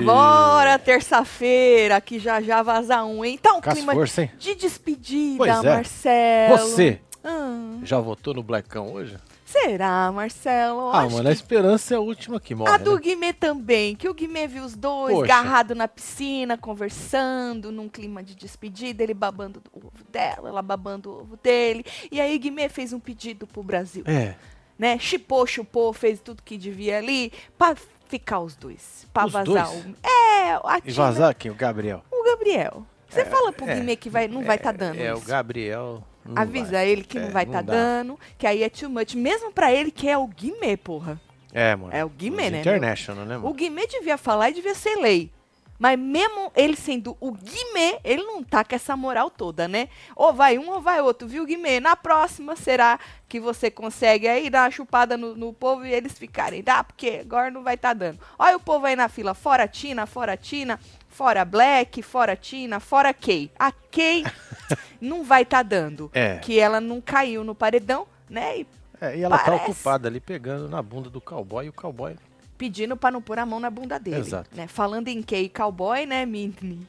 bora, terça-feira, que já já vaza um, hein? Então, Com as clima forças, hein? de despedida, Pois é. Marcelo. Você Ah, já votou no Blackão hoje? será, Marcelo? Ah, mano, a que- esperança é a última que morre, A do né? Guimê também, que o Guimê viu os dois Poxa. agarrados na piscina, conversando, num clima de despedida, ele babando o ovo dela, ela babando o ovo dele. E aí Guimê fez um pedido pro Brasil, É, né? Chipou, chupou, fez tudo que devia ali pra ficar os dois, pra Os vazar dois? o... É, a e Tina- vazar quem? O Gabriel. o Gabriel. Você fala pro é. Guimê que vai, não vai estar tá dando É, o isso. Gabriel. não Avisa vai. ele que É, não vai não estar dá. dando, que aí é too much. Mesmo pra ele que é o Guimê, porra. É, mano. É o Guimê, né, International, né, O mano? Guimê devia falar e devia ser lei. Mas mesmo ele sendo o Guimê, ele não tá com essa moral toda, né? Ou vai um ou vai outro, viu, Guimê? Na próxima, será que você consegue aí dar uma chupada no, no povo e eles ficarem? Dá, porque agora não vai tá dando. Olha o povo aí na fila, fora Tina, fora Tina, fora Black, fora Tina, fora Kay. A Kay não vai tá dando. É. Que ela não caiu no paredão, né? E É, e ela tá Parece. ocupada ali pegando na bunda do cowboy e o cowboy. Pedindo pra não pôr a mão na bunda dele. Exato. Né? Falando em Kay cowboy, né, menino?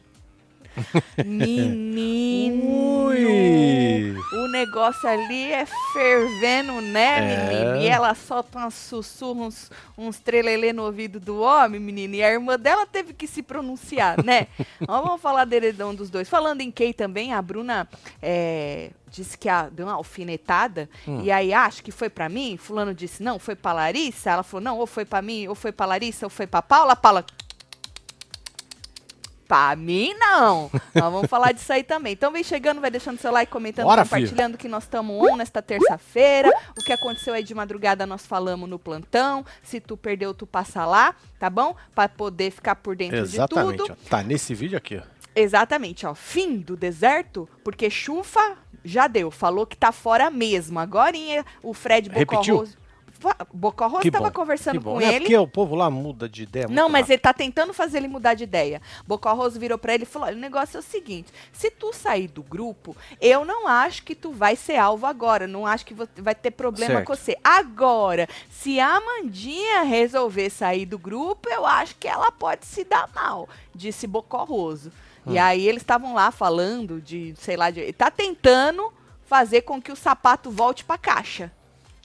Menino! Ui! O negócio ali é fervendo, né, É. menino? E ela solta uns sussurros, uns, uns trelelê no ouvido do homem, menino. E a irmã dela teve que se pronunciar, né? Vamos falar do heredão dos dois. Falando em Kay também, a Bruna é, disse que a, deu uma alfinetada. Hum. E aí, ah, acho que foi pra mim. Fulano disse, não, foi pra Larissa. Ela falou, não, ou foi pra mim, ou foi pra Larissa, ou foi pra Paula. Paula, Pra mim, não. Nós vamos falar disso aí também. Então vem chegando, vai deixando seu like, comentando, Bora, compartilhando que nós estamos on nesta terça-feira. O que aconteceu aí de madrugada nós falamos no plantão. Se tu perdeu, tu passa lá, tá bom? Pra poder ficar por dentro de Exatamente, tudo. ó. Tá nesse vídeo aqui. Exatamente, ó. Fim do deserto, porque chufa já deu. Falou que tá fora mesmo. Agora o Fred Repetiu? Bocorroso. Fa- Bocorroso Que tava bom, conversando com é ele. porque o povo lá muda de ideia Não, mas rápido. ele tá tentando fazer ele mudar de ideia. Bocorroso virou pra ele e falou: olha, o negócio é o seguinte: se tu sair do grupo, eu não acho que tu vai ser alvo agora. Não acho que vai ter problema Certo. com você. Agora, se a Mandinha resolver sair do grupo, eu acho que ela pode se dar mal, disse Bocorroso. Hum. E aí eles estavam lá falando de, sei lá, de, tá tentando fazer com que o sapato volte pra caixa.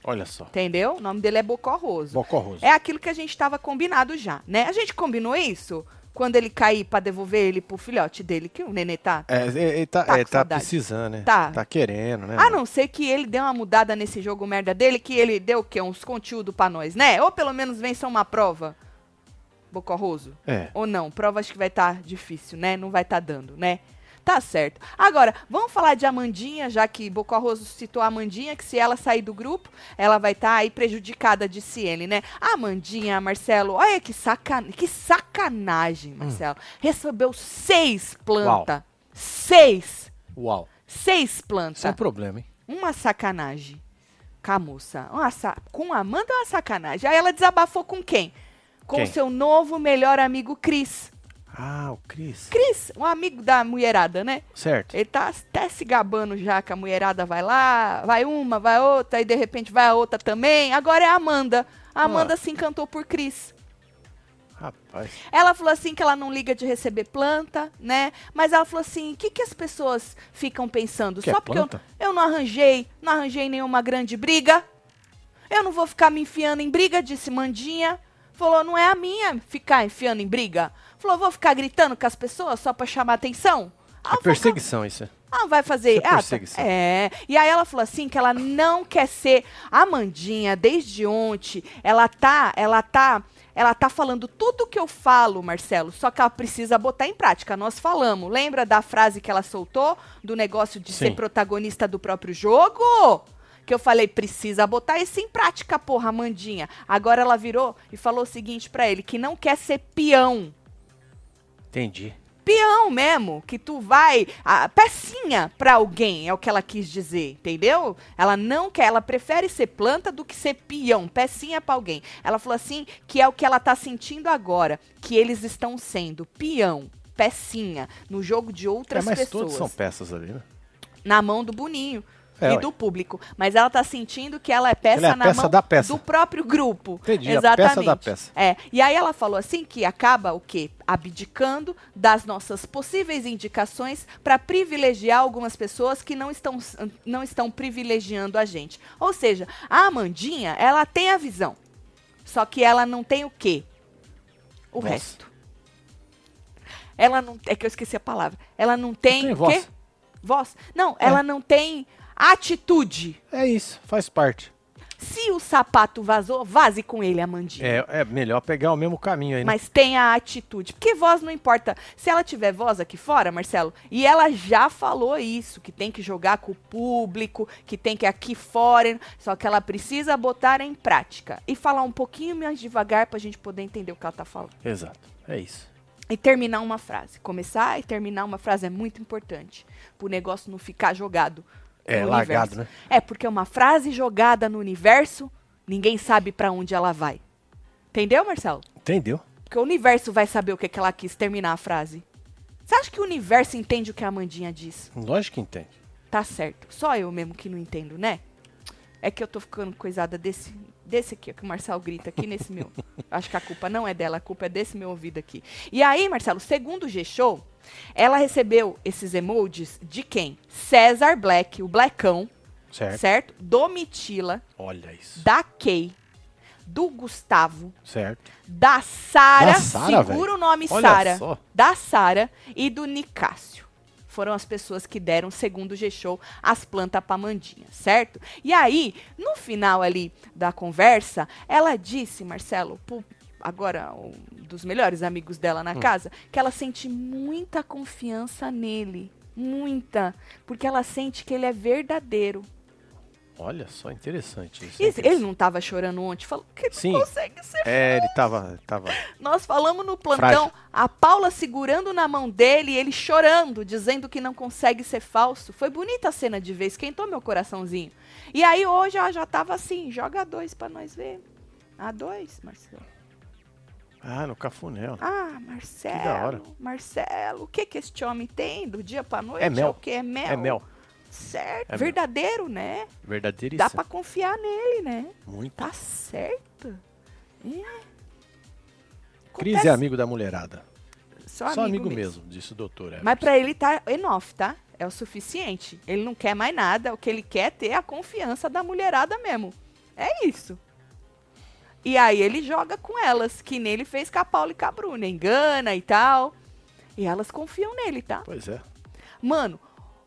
Olha só. Entendeu? O nome dele é Bocorroso. Bocorroso. É aquilo que a gente estava combinado já, né? A gente combinou isso quando ele cair pra devolver ele pro filhote dele, que o nenê tá. É, ele tá, Tá é, tá precisando, né? Tá. Tá querendo, né? A não ser que ele deu uma mudada nesse jogo merda dele, que ele deu o quê? Uns conteúdo pra nós, né? Ou pelo menos vença uma prova. Bocorroso. É. Ou não, prova acho que vai estar difícil, né? Não vai estar dando, né? Tá certo. Agora, vamos falar de Amandinha, já que Bocorroso citou a Amandinha, que se ela sair do grupo, ela vai estar aí prejudicada, disse ele, né? A Amandinha, Marcelo, olha que, sacan... que sacanagem, Marcelo. Recebeu seis plantas. Seis! Uau. Seis plantas. Isso é um problema, hein? Uma sacanagem. Com a moça. Uma sa... Com a Amanda é uma sacanagem. Aí ela desabafou com quem? Com o seu novo melhor amigo Cris. Ah, o Cris. Cris, um amigo da mulherada, né? Certo. Ele tá até se gabando já que a mulherada vai lá, vai uma, vai outra, aí de repente vai a outra também. Agora é a Amanda. A Amanda se encantou por Cris. Rapaz. Ela falou assim que ela não liga de receber planta, né? Mas ela falou assim: o que, que as pessoas ficam pensando? Quer Só porque eu, eu não arranjei, não arranjei nenhuma grande briga. Eu não vou ficar me enfiando em briga, disse Mandinha. Falou, não é a minha ficar enfiando em briga. Falou, vou ficar gritando com as pessoas só pra chamar atenção. Ah, É vou perseguição isso. ah, vai fazer. Isso é ah, tá. perseguição. É. E aí ela falou assim que ela não quer ser a Mandinha desde ontem. Ela tá, ela tá, ela tá falando tudo que eu falo, Marcelo, só que ela precisa botar em prática. Nós falamos. Lembra da frase que ela soltou do negócio de ser Sim. protagonista do próprio jogo? Que eu falei, precisa botar isso em prática, porra, Mandinha. Agora ela virou e falou o seguinte pra ele, que não quer ser peão Entendi. peão mesmo, que tu vai, a pecinha pra alguém, é o que ela quis dizer, entendeu? Ela não quer, ela prefere ser planta do que ser peão, pecinha pra alguém. Ela falou assim, que é o que ela tá sentindo agora, que eles estão sendo peão, pecinha, no jogo de É, outras mas pessoas, todos são peças ali, né? na mão do Boninho. É, e do público. Mas ela tá sentindo que ela é peça Ela é na peça mão da peça. do próprio grupo. Entendi, Exatamente. peça da peça. É. E aí ela falou assim que acaba o quê? Abdicando das nossas possíveis indicações para privilegiar algumas pessoas que não estão, não estão privilegiando a gente. Ou seja, a Amandinha, ela tem a visão. Só que ela não tem o quê? O Voz. resto. Ela não. É que eu esqueci a palavra. Ela não tem, tem o voz. quê? Voz. Não, É. ela não tem atitude. É isso, faz parte. Se o sapato vazou, vaze com ele, Amandinha. É, é melhor pegar o mesmo caminho aí, né? Mas tenha atitude. Porque voz não importa. Se ela tiver voz aqui fora, Marcelo, e ela já falou isso, que tem que jogar com o público, que tem que aqui fora, só que ela precisa botar em prática. E falar um pouquinho mais devagar pra gente poder entender o que ela tá falando. Exato, é isso. E terminar uma frase. Começar e terminar uma frase é muito importante. Pro negócio não ficar jogado. É, largado, universo. né? É, porque uma frase jogada no universo, ninguém sabe pra onde ela vai. Entendeu, Marcelo? Entendeu? Porque o universo vai saber o que, que ela quis terminar a frase. Você acha que o universo entende o que a Amandinha diz? Lógico que entende. Tá certo. Só eu mesmo que não entendo, né? É que eu tô ficando coisada desse, desse aqui, que o Marcelo grita aqui nesse meu. Acho que a culpa não é dela, a culpa é desse meu ouvido aqui. E aí, Marcelo, segundo o G-Show, ela recebeu esses emojis de quem? César Black, o Blackão, Certo? certo? Domitila, Olha isso. da Kay, do Gustavo, Certo. da Sara, segura velho. o nome Sara, da Sara e do Nicásio. Foram as pessoas que deram, segundo o G-Show, as plantas pra Mandinha, certo? E aí, no final ali da conversa, ela disse, Marcelo, pro- agora um dos melhores amigos dela Hum. na casa, que ela sente muita confiança nele. Muita. Porque ela sente que ele é verdadeiro. Olha só, interessante isso. E ele não tava chorando ontem, falou que não Sim. consegue ser É, ele tava. tava... Nós falamos no plantão, Frágil. a Paula segurando na mão dele, e ele chorando, dizendo que não consegue ser falso. Foi bonita a cena de ver, esquentou meu coraçãozinho. E aí hoje ela já tava assim, joga dois pra nós ver. A dois, Marcelo. Ah, no cafuné. Ah, Marcelo. Que da hora. Marcelo, o que que este homem tem do dia pra noite? É mel. o que? É mel. É mel. Certo. É. Verdadeiro, né? Verdadeiríssimo. Dá pra confiar nele, né? Muito. Tá certo. É. Cris é amigo da mulherada. Só, Só amigo mesmo, disse o doutor. Everson. Mas pra ele tá enough, tá? É o suficiente. Ele não quer mais nada. O que ele quer é ter a confiança da mulherada mesmo. É isso. E aí ele joga com elas, que nele fez com a Paula e com a Bruna. Engana e tal. E elas confiam nele, tá? Pois é. Mano,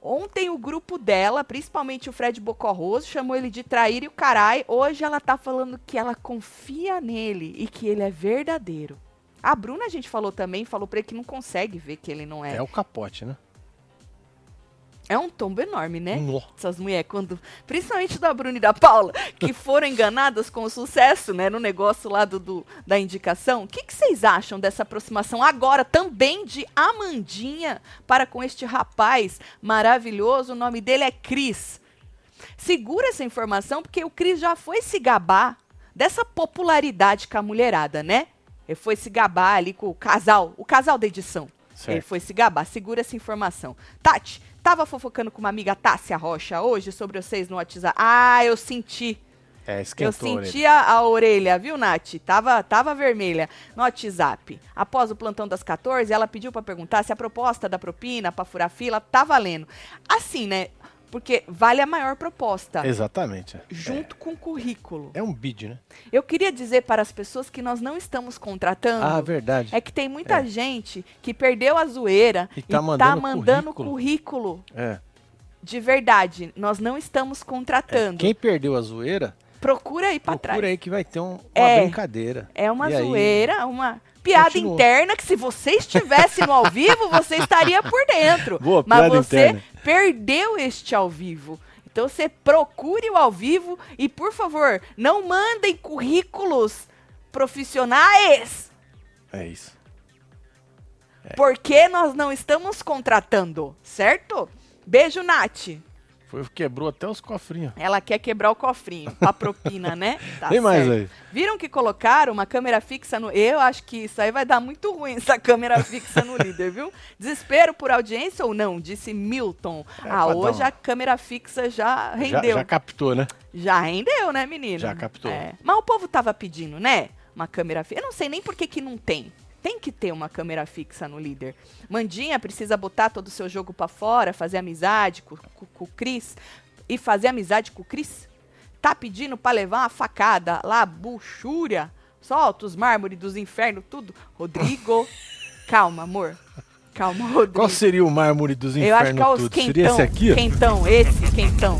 ontem o grupo dela, principalmente o Fred Bocorroso, chamou ele de trair e o carai. Hoje ela tá falando que ela confia nele e que ele é verdadeiro. A Bruna a gente falou também, falou pra ele que não consegue ver que ele não É, o capote, né? É um tombo enorme, né? Nó. Essas mulheres, quando. Principalmente da Bruna e da Paula, que foram enganadas com o sucesso, né? No negócio lá do, do- da indicação. O que, que vocês acham dessa aproximação agora também de Amandinha para com este rapaz maravilhoso? O nome dele é Cris. Segura essa informação, porque o Cris já foi se gabar dessa popularidade com a mulherada, né? Ele foi se gabar ali com o casal, o casal da edição. Certo. Ele foi se gabar. Segura essa informação. Tati, tava fofocando com uma amiga Tássia Rocha hoje sobre vocês no WhatsApp. Ah, eu senti. É, Eu esquentou a orelha. senti a, orelha, viu, Nath? Tava, tava vermelha no WhatsApp. Após o plantão das 14, ela pediu pra perguntar se a proposta da propina pra furar fila tá valendo. Assim, né? Porque vale a maior proposta. Exatamente. Junto com o currículo. É um bid, né? Eu queria dizer para as pessoas que nós não estamos contratando. Ah, verdade. É que tem muita É. gente que perdeu a zoeira E e tá tá mandando mandando, currículo. currículo. É. de verdade. Nós não estamos contratando. Quem perdeu a zoeira, Procura aí pra procura trás. aí que vai ter um- uma É. brincadeira. É uma E aí, zoeira, uma piada interna que se você estivesse no ao vivo, você estaria por dentro. Boa, Mas você interna. perdeu este ao vivo. Então você procure o ao vivo e, por favor, não mandem currículos profissionais, É isso. porque nós não estamos contratando, certo? Beijo, Nath. Foi, quebrou até os cofrinhos. Ela quer quebrar o cofrinho, pra propina, né? Tá Tem mais certo. aí. Viram que colocaram uma câmera fixa no. Eu acho que isso aí vai dar muito ruim, essa câmera fixa no líder, viu? Desespero por audiência ou não? Disse Milton. É, ah, hoje uma- a câmera fixa já Já, rendeu. já captou, né? Já rendeu, né, menino? Já captou. É. Mas o povo tava pedindo, né? Uma câmera fixa. Eu não sei nem por que, que não tem. Tem que ter uma câmera fixa no líder. Mandinha precisa botar todo o seu jogo pra fora, fazer amizade com, com- com o Cris. E fazer amizade com o Cris? Tá pedindo pra levar uma facada lá, buchúria. Solta os mármores dos infernos, tudo. Rodrigo, calma, amor. Calma, Rodrigo. Qual seria o mármore dos Eu acho que é infernos os tudo? quentão. Seria esse aqui? Quentão, esse quentão.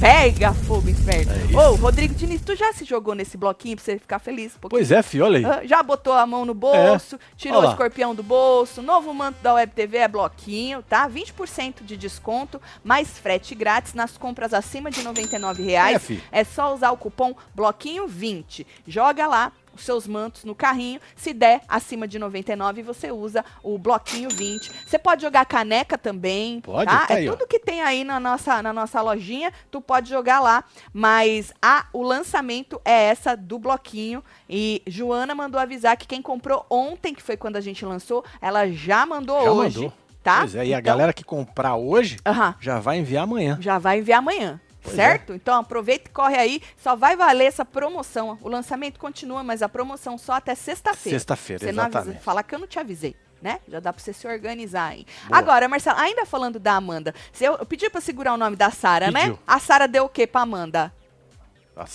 Pega fogo, inferno. É. Ô, Rodrigo Diniz, tu já se jogou nesse bloquinho pra você ficar feliz? Um? Pois é, fi, olha aí. Ah, Já botou a mão no bolso, tirou Olha o escorpião do bolso, novo manto da Web TV é bloquinho, tá? 20% de desconto, mais frete grátis nas compras acima de R$ 99 É, reais. fi. É só usar o cupom bloquinho20. Joga lá seus mantos no carrinho. Se der acima de 99, você usa o bloquinho 20. Você pode jogar caneca também, Pode, tá? tá é aí, ó. tudo que tem aí na nossa, na nossa lojinha, tu pode jogar lá. Mas a, o lançamento é essa do bloquinho. E Joana mandou avisar que quem comprou ontem, que foi quando a gente lançou, ela já mandou Já hoje. mandou. Tá? Pois é, e a Então, galera que comprar hoje aham, já vai enviar amanhã. já vai enviar amanhã. Pois certo? Então aproveita e corre aí. Só vai valer essa promoção. O lançamento continua, mas a promoção só até sexta-feira. Sexta-feira, Você não avisa, exatamente. falar que eu não te avisei. Né? Já dá pra você se organizar, hein? Boa. Agora, Marcelo, ainda falando da Amanda, eu, eu pedi pra segurar o nome da Sara, né? A Sara deu o quê pra Amanda?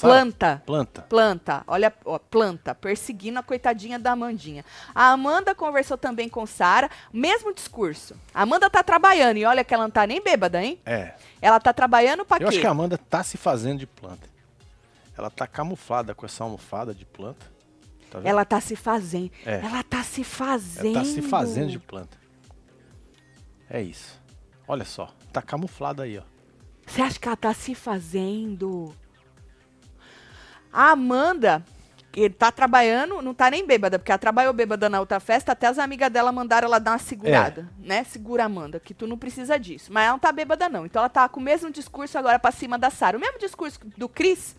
Planta. Planta. Planta, olha, ó, planta, perseguindo a coitadinha da Amandinha. A Amanda conversou também com Sara, mesmo discurso. A Amanda tá trabalhando e olha que ela não tá nem bêbada, hein? É. Ela tá trabalhando pra Eu quê? acho que a Amanda tá se fazendo de planta. Ela tá camuflada com essa almofada de planta. Tá vendo? Ela tá se fazendo. É. Ela tá se fazendo. Ela tá se fazendo de planta. É isso. Olha só. Tá camuflada aí, ó. Você acha que ela tá se fazendo? A Amanda, que tá trabalhando, não tá nem bêbada, porque ela trabalhou bêbada na outra festa, até as amigas dela mandaram ela dar uma segurada, É. né? Segura, Amanda, que tu não precisa disso. Mas ela não tá bêbada, não. Então ela tá com o mesmo discurso agora pra cima da Sara. O mesmo discurso do Cris.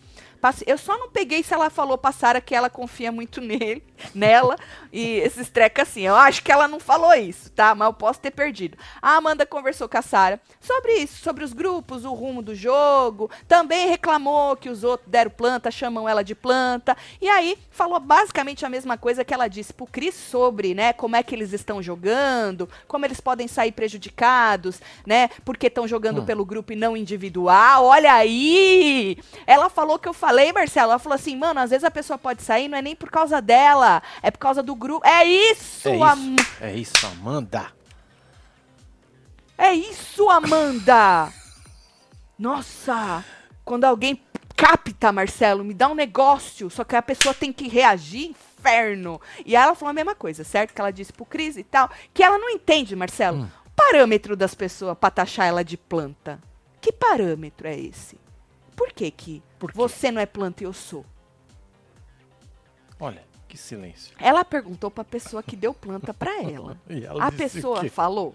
Eu só não peguei se ela falou pra Sara que ela confia muito nele, nela, e esses trecos assim. Eu acho que ela não falou isso, tá? Mas eu posso ter perdido. A Amanda conversou com a Sara sobre isso, sobre os grupos, o rumo do jogo. Também reclamou que os outros deram planta, chamam ela de planta. E aí falou basicamente a mesma coisa que ela disse pro Cris sobre, né, como é que eles estão jogando, como eles podem sair prejudicados, né, porque estão jogando Hum. pelo grupo e não individual. Olha aí! Ela falou que eu falei, Marcelo, ela falou assim, mano, às vezes a pessoa pode sair, não é nem por causa dela, é por causa do grupo. É isso, É Am- isso. É isso, Amanda. é isso, Amanda! Nossa! Quando alguém capta, Marcelo, me dá um negócio, só que a pessoa tem que reagir, inferno. E aí ela falou a mesma coisa, certo? Que ela disse pro Cris e tal, que ela não entende, Marcelo, Hum. o parâmetro das pessoas pra taxar ela de planta. Que parâmetro é esse? Por que que Por você não é planta e eu sou? Olha, que silêncio. Ela perguntou pra pessoa que deu planta pra ela. Ela A pessoa falou?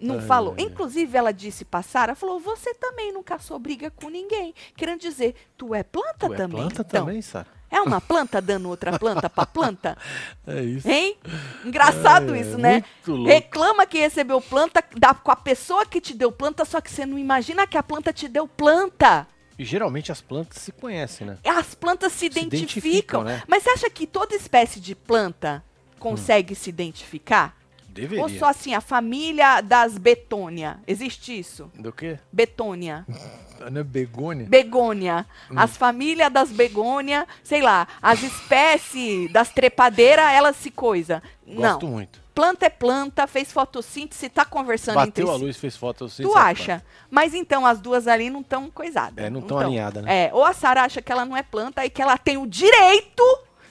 Não Ai, falou. ai. Inclusive, ela disse pra Sara, falou, você também nunca caçou briga com ninguém. Querendo dizer, tu é planta Tu é também. planta então, também, Sara? É uma planta dando outra planta pra planta? É isso. Hein? Engraçado É, isso, né? muito louco. Reclama que recebeu planta da, com a pessoa que te deu planta, só que você não imagina que a planta te deu planta. E geralmente as plantas se conhecem, né? As plantas se, Se identificam. identificam, né? Mas você acha que toda espécie de planta consegue se identificar? Deveria. Ou só assim, a família das betônia? Existe isso? Do quê? Betônia. Ana Begônia? Begônia. Hum. As famílias das begônia, sei lá, as espécies das trepadeiras, elas se coisa. Gosto Não. muito. Planta é planta, fez fotossíntese, tá conversando entre Bateu a si. luz, fez foto. eu sei Tu é acha? Mas então as duas ali não estão coisadas. É, não tão alinhada, né? É, ou a Sara acha que ela não é planta e que ela tem o direito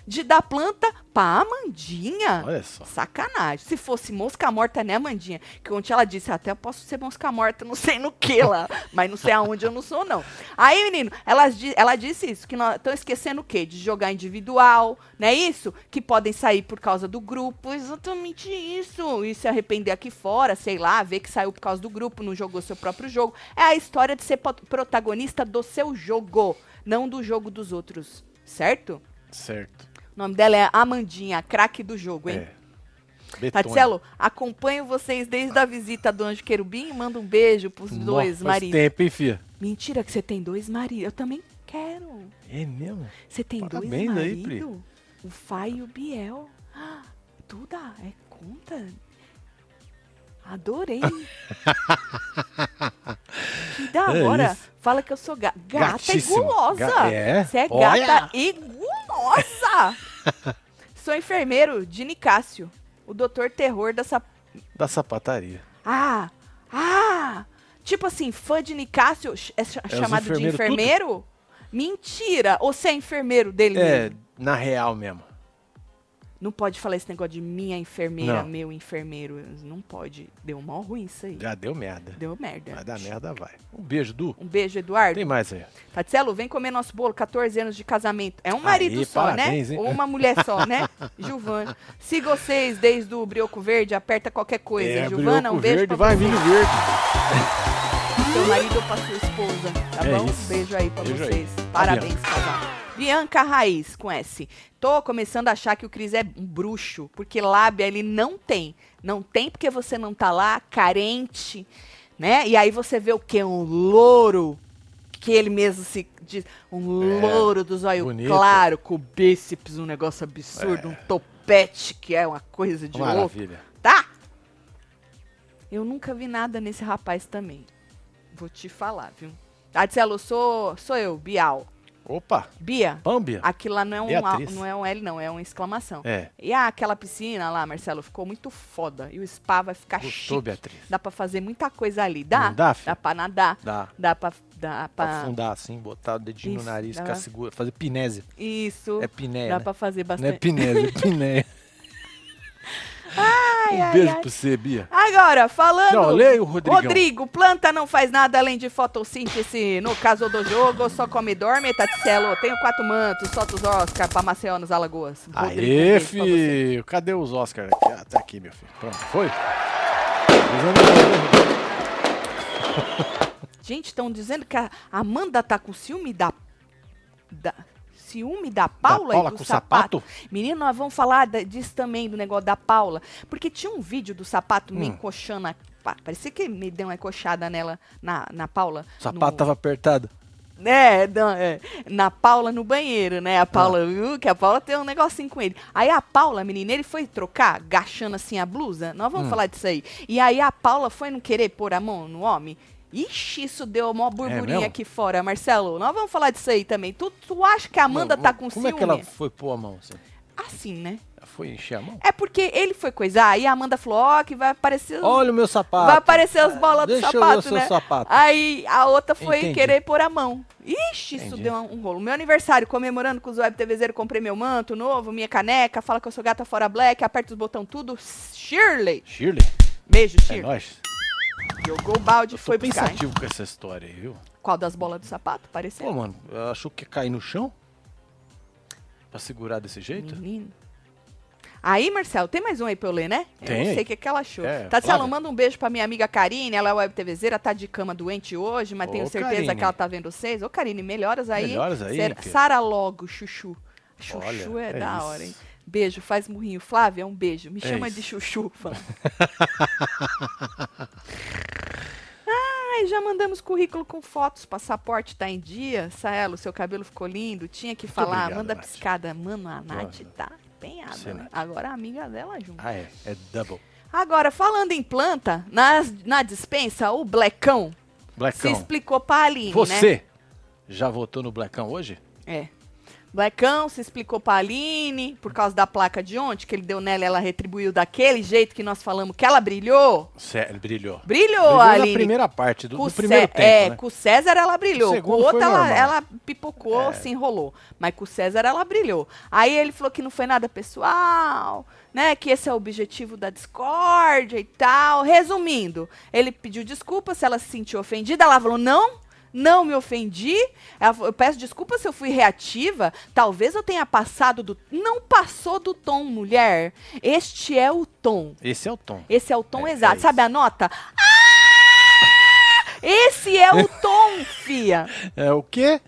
de dar planta pra Amandinha. Olha só. Sacanagem. Se fosse mosca morta, né, Amandinha? Que ontem ela disse, até eu posso ser mosca morta, não sei no que lá, mas não sei aonde eu não sou, não. Aí, menino, ela, ela disse isso, que estão esquecendo o quê? De jogar individual, não é isso? Que podem sair por causa do grupo. Exatamente isso. E se arrepender aqui fora, sei lá, ver que saiu por causa do grupo, não jogou seu próprio jogo. É a história de ser protagonista do seu jogo, não do jogo dos outros. Certo? Certo. O nome dela é Amandinha, craque do jogo, hein? É. Tatselo, acompanho vocês desde a visita do Anjo Querubim e mando um beijo pros Nó, dois maridos. tempo, hein, filha? Mentira que você tem dois maridos. Eu também quero. É mesmo? Você tem Parabéns dois maridos? O Fai e o Biel. Ah, Tudo é conta? Adorei. que da É hora. isso. Fala que eu sou ga gata e Gatíssimo. gulosa. Ga- é? Você é Olha! gata e gulosa. sou enfermeiro de Nicásio. O doutor terror dessa Da sapataria. ah, ah! Tipo assim, fã de Nicásio é ch- os chamado de enfermeiros enfermeiro? Mentira! Ou você é enfermeiro dele É, mesmo? na real mesmo. Não pode falar esse negócio de minha enfermeira, Não. meu enfermeiro. Não pode. Deu mó ruim isso aí. Já deu merda. Deu merda. Vai dar merda, vai. Um beijo, Du. Um beijo, Eduardo. Tem mais aí. Tatselo, vem comer nosso bolo, 14 anos de casamento. É um marido Aí, só, parabéns, né? hein? Ou uma mulher só, né? Giovana. Siga vocês desde o Brioco Verde, aperta qualquer coisa. é, Giovana, um beijo verde, vai, milho verde. Seu marido pra sua esposa, tá É bom? isso. Beijo aí pra Beijo aí. vocês. Tá, Parabéns, casal. Bianca Raiz, com S. Tô começando a achar que o Cris é um bruxo, porque lábia ele não tem. Não tem porque você não tá lá, carente, né? E aí você vê o quê? Um louro, que ele mesmo se diz, um É, louro dos olhos bonito. claro, com bíceps, um negócio absurdo, É. um topete, que é uma coisa de louco. Maravilha. Tá? Eu nunca vi nada nesse rapaz também. Vou te falar, viu? Adicelo, sou, sou eu, Bial. Opa, Bia, Pâmbia. aquilo lá não é, um, a- não é um L, não, é uma exclamação. É, E ah, aquela piscina lá, Marcelo, ficou muito foda. E o spa vai ficar gostou, chique. Beatriz? Dá pra fazer muita coisa ali. Dá? Não dá, filho? Dá pra nadar. Dá. Dá pra. Dá Pra afundar assim, botar o dedinho Isso, no nariz, dá. ficar seguro, fazer pinésia. Isso. É piné, Dá né? pra fazer Não é bastante. pinésia, é piné. Ai, um beijo ai. pra você, Bia. Agora, falando. Não, leia o Rodrigão. Rodrigo, planta não faz nada além de fotossíntese no caso do jogo, só come e dorme, Tatselo. Tenho quatro mantos, solta os Oscar pra Maceió nos Alagoas. Rodrigo, Aê, filho. Cadê os Oscars aqui? Ah, tá aqui, meu filho. Pronto, foi? Usando- Gente, estão dizendo que a Amanda tá com ciúme da. da ciúme da Paula, Paula e do com sapato. sapato? Menino, nós vamos falar da- disso também, do negócio da Paula. Porque tinha um vídeo do sapato me Hum. encoxando. a- pá, Parecia que me deu uma encoxada nela, na, na Paula. O sapato no- tava apertado. É, não, é, na Paula no banheiro, né? A Paula, Ah. uh, que a Paula tem um negocinho com ele. Aí a Paula, menina, ele foi trocar, agachando assim a blusa. Nós vamos Hum. falar disso aí. E aí a Paula foi não querer pôr a mão no homem. Ixi, isso deu uma burburinha É aqui fora, Marcelo. Nós vamos falar disso aí também. Tu, tu acha que a Amanda Não, tá com Como ciúme? é que ela foi pôr a mão assim? Assim, né? Foi encher a mão? É porque ele foi coisar e a Amanda falou, ó, que vai aparecer... Olha o meu sapato. Vai aparecer as bolas do Deixa eu ver sapato, o seu né? sapato. Aí a outra foi Entendi. querer pôr a mão. Ixi, isso Entendi. deu um, rolo. Meu aniversário, comemorando com os web TVzeiros, comprei meu manto novo, minha caneca, fala que eu sou gata fora black, aperta os botão tudo. Shirley. Shirley, Beijo, é Shirley. nóis. Jogou o balde, Eu tô foi buscar. hein? pensativo com essa história aí, viu? Qual das bolas do sapato? Pareceu. Pô, mano, achou que ia cair no chão? Pra segurar desse jeito? Menino. Aí, Marcelo, tem mais um aí pra eu ler, né? Eu Tem não sei o que, que ela achou. É, Tatselo, Flávia. manda um beijo pra minha amiga Karine, ela é web TVzeira, tá de cama doente hoje, mas Ô, tenho certeza Karine. que ela tá vendo vocês. Ô, Karine, melhoras aí. Melhoras aí, Ser-. Sara logo, chuchu. Chuchu Olha, é, é da isso. hora, hein? Beijo, faz murrinho. Flávia, um beijo. Me É chama isso. de chuchu. Ai, já mandamos currículo com fotos, passaporte tá em dia. Saelo, seu cabelo ficou lindo. Tinha que falar, obrigado, manda Nath. piscada. Mano, a Nath Boa. tá empenhada. Você, né? Agora a amiga dela junto. Ah, é. É double. Agora, falando em planta, nas, na dispensa, o Blackão se explicou pra Aline, né? Você já votou no Blackão hoje? É. Blackão se explicou pra Aline por causa da placa de ontem, que ele deu nela e ela retribuiu daquele jeito que nós falamos que ela brilhou. Sério, brilhou. Brilhou, Brilhou Aline. na primeira parte, do, do o primeiro Cé- tempo, É, né? com o César ela brilhou. O Com o outro ela, ela pipocou, É. se enrolou. Mas com o César ela brilhou. Aí ele falou que não foi nada pessoal, né? Que esse é o objetivo da discórdia e tal. Resumindo, ele pediu desculpa se ela se sentiu ofendida. Ela falou, não. Não me ofendi. Eu peço desculpa se eu fui reativa. Talvez eu tenha passado do. Não passou do tom, mulher. Este é o tom. Esse é o tom. Esse é o tom É, exato. é Sabe a nota? Ah! Esse é o tom, fia. É o quê?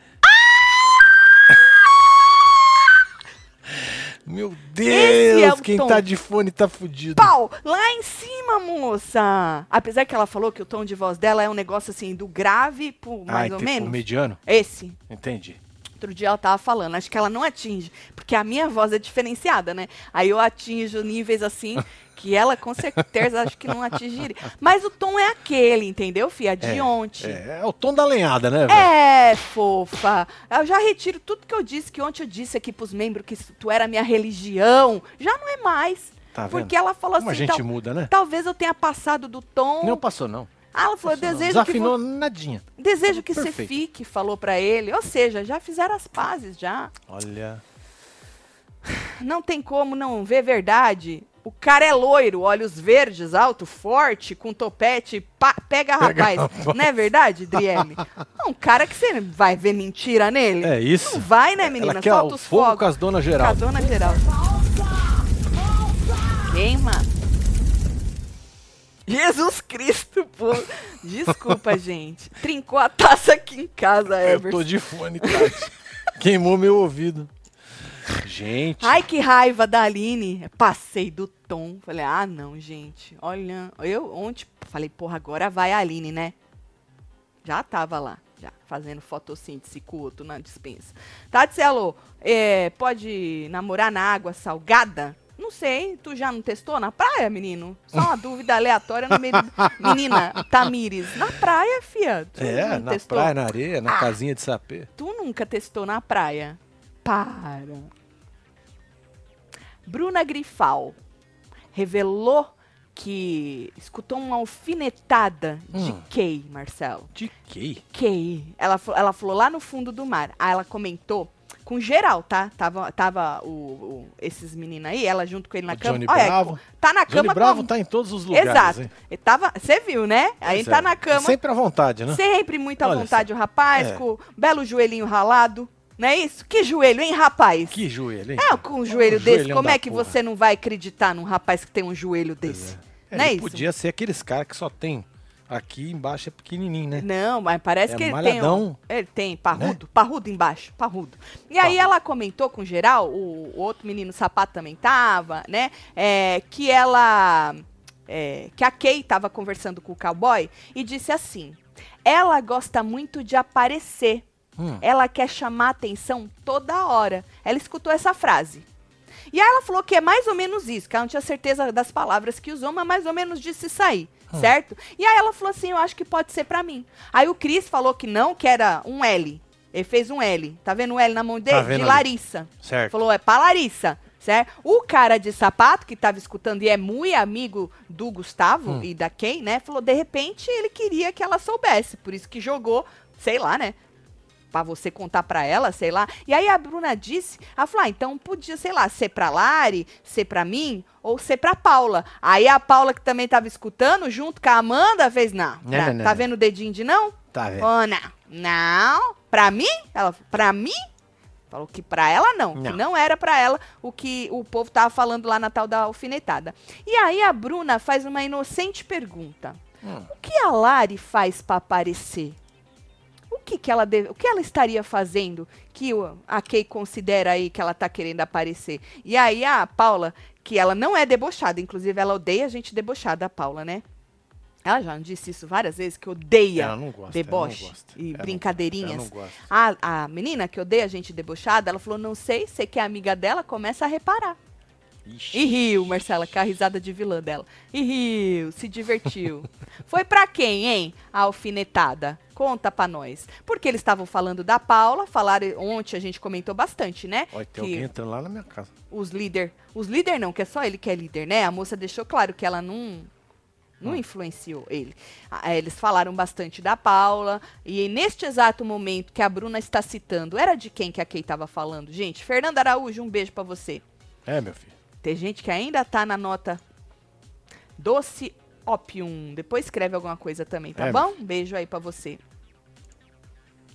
Meu Esse Deus, é quem tom. tá de fone tá fudido. Pau! Lá em cima, moça! Apesar que ela falou que o tom de voz dela é um negócio assim, do grave pro Ah, mais ou ente- menos. O mediano? Esse. Entendi. Outro dia ela tava falando, acho que ela não atinge, porque a minha voz é diferenciada, né? Aí eu atinjo níveis assim que ela com certeza acho que não atingiria. Mas o tom é aquele, entendeu, fia? De É, ontem. É, é o tom da lenhada, né, velho? É, fofa. Eu já retiro tudo que eu disse, que ontem eu disse aqui pros membros que tu era minha religião. Já não é mais. Tá vendo? Porque ela falou Como a assim, gente tal- muda, né? talvez eu tenha passado do tom. Não passou, não. Ah, ela falou, desejo que, Desafinou vo- nadinha. desejo que você fique, falou pra ele. Ou seja, já fizeram as pazes, já. Olha. Não tem como não ver verdade. O cara é loiro, olhos verdes, alto, forte, com topete, pá, pega rapaz. rapaz. Não é verdade, Driele? É um cara que você vai ver mentira nele? É isso. Não vai, né, menina? Ela quer Solta os fogo fogos. com as donas geral. Casona geral. Queima. Jesus Cristo, pô. Desculpa, gente. Trincou a taça aqui em casa, Eu Everson. tô de fone, Tati. Queimou meu ouvido. Gente. Ai, que raiva da Aline. Passei do tom. Falei, ah, não, gente. Olha, eu ontem falei, porra, agora vai a Aline, né? Já tava lá, já, fazendo fotossíntese com o outro na dispensa. Tatielo, é, pode namorar na água salgada? Não sei, tu já não testou na praia, menino? Só uma dúvida aleatória no meio. Menina, Tamires, na praia, fia? Tu É, na testou? praia, na areia, Ah. na casinha de sapê. Tu nunca testou na praia? Para. Bruna Grifal revelou que escutou uma alfinetada de Hum. Kay, Marcelo. De quê? Kay. Ela, ela falou lá no fundo do mar. Aí ela comentou com geral, tá? Tava, tava o, o- esses meninos aí, ela junto com ele na O cama. Johnny Olha, Bravo. Tá na Johnny cama Bravo com... tá em todos os lugares. Exato. hein? Ele tava, você viu, né? Aí Pois tá é. na cama. Sempre à vontade, né? Sempre muito à Olha vontade o rapaz, É. com o belo joelhinho ralado. Não é isso? Que joelho, hein, rapaz? Que joelho, hein? É, com um joelho Um desse, como é que porra. você não vai acreditar num rapaz que tem um joelho desse? É, Não é isso? podia ser aqueles caras que só tem aqui embaixo é pequenininho, né? Não, mas parece É que ele malhadão. tem. um- ele tem, parrudo, parrudo embaixo, parrudo. E aí ela comentou com geral, o, o outro menino sapato também tava, né? é, que ela. é, que a Kay tava conversando com o cowboy e disse assim: ela gosta muito de aparecer. Hum. Ela quer chamar atenção toda hora. Ela escutou essa frase. E aí ela falou que é mais ou menos isso, que ela não tinha certeza das palavras que usou, mas mais ou menos disse sair, certo? E aí ela falou assim, eu acho que pode ser pra mim. Aí o Cris falou que não, que era um L. Ele fez um L. Tá vendo o L na mão dele? Tá de. Larissa. Certo. Falou, é pra Larissa, certo? O cara de sapato que tava escutando e é muito amigo do Gustavo Hum. e da Ken, né? Falou, de repente ele queria que ela soubesse, por isso que jogou, sei lá, né? Pra você contar pra ela, sei lá. E aí a Bruna disse, ela falou, ah, então podia, sei lá, ser pra Lari, ser pra mim, ou ser pra Paula. Aí a Paula, que também tava escutando, junto com a Amanda, fez, não, Não, pra- não, não, tá não. vendo o dedinho de não? Tá vendo? Falou, não, não, pra mim? Ela falou, pra mim? Falou que pra ela não, que Não. não era pra ela o que o povo tava falando lá na tal da alfinetada. E aí a Bruna faz uma inocente pergunta. Hum. O que a Lari faz pra aparecer? O que, que ela deve, o que ela estaria fazendo que a Kay considera aí que ela tá querendo aparecer? E aí a Paula, que ela não é debochada, inclusive ela odeia a gente debochada, a Paula, né? Ela já disse isso várias vezes, que odeia Ela não gosta. deboche ela não gosta. e Ela brincadeirinhas. Ela não gosta. A, a menina que odeia a gente debochada, ela falou, não sei, você que é amiga dela, começa a reparar. Ixi. E riu, Marcela, com a risada de vilã dela. E riu, se divertiu. Foi pra quem, hein? A alfinetada. Conta pra nós. Porque eles estavam falando da Paula, falaram ontem, a gente comentou bastante, né? Olha, tem alguém entrando lá na minha casa. os líder, os líder não, que é só ele que é líder, né? A moça deixou claro que ela não não Hum. influenciou ele. Ah, Eles falaram bastante da Paula e neste exato momento que a Bruna está citando, era de quem que a Kay estava falando? Gente, Fernanda Araújo, um beijo pra você. É, meu filho. Tem gente que ainda tá na nota doce opium. Depois escreve alguma coisa também, tá É, bom? Um beijo aí pra você.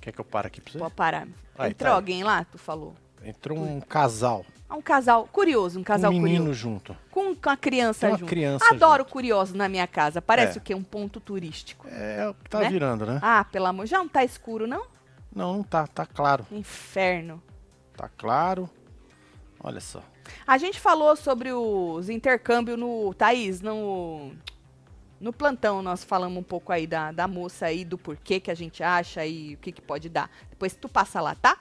Quer que eu pare aqui pra você? Pode parar. Aí, Entrou tá. alguém lá? Tu falou. Entrou um casal. Ah, Um casal curioso, um casal um menino curioso. junto. Com, com a criança uma junto. criança Adoro junto. curiosos na minha casa. Parece É. o quê? Um ponto turístico. É o que tá Né? virando, né? Ah, pelo amor. Já não tá escuro, não? Não, não tá. Tá claro. Inferno. Tá claro. Olha só. A gente falou sobre os intercâmbios no. Thaís, no. No plantão, nós falamos um pouco aí da, da moça aí, do porquê que a gente acha e o que, que pode dar. Depois tu passa lá, tá?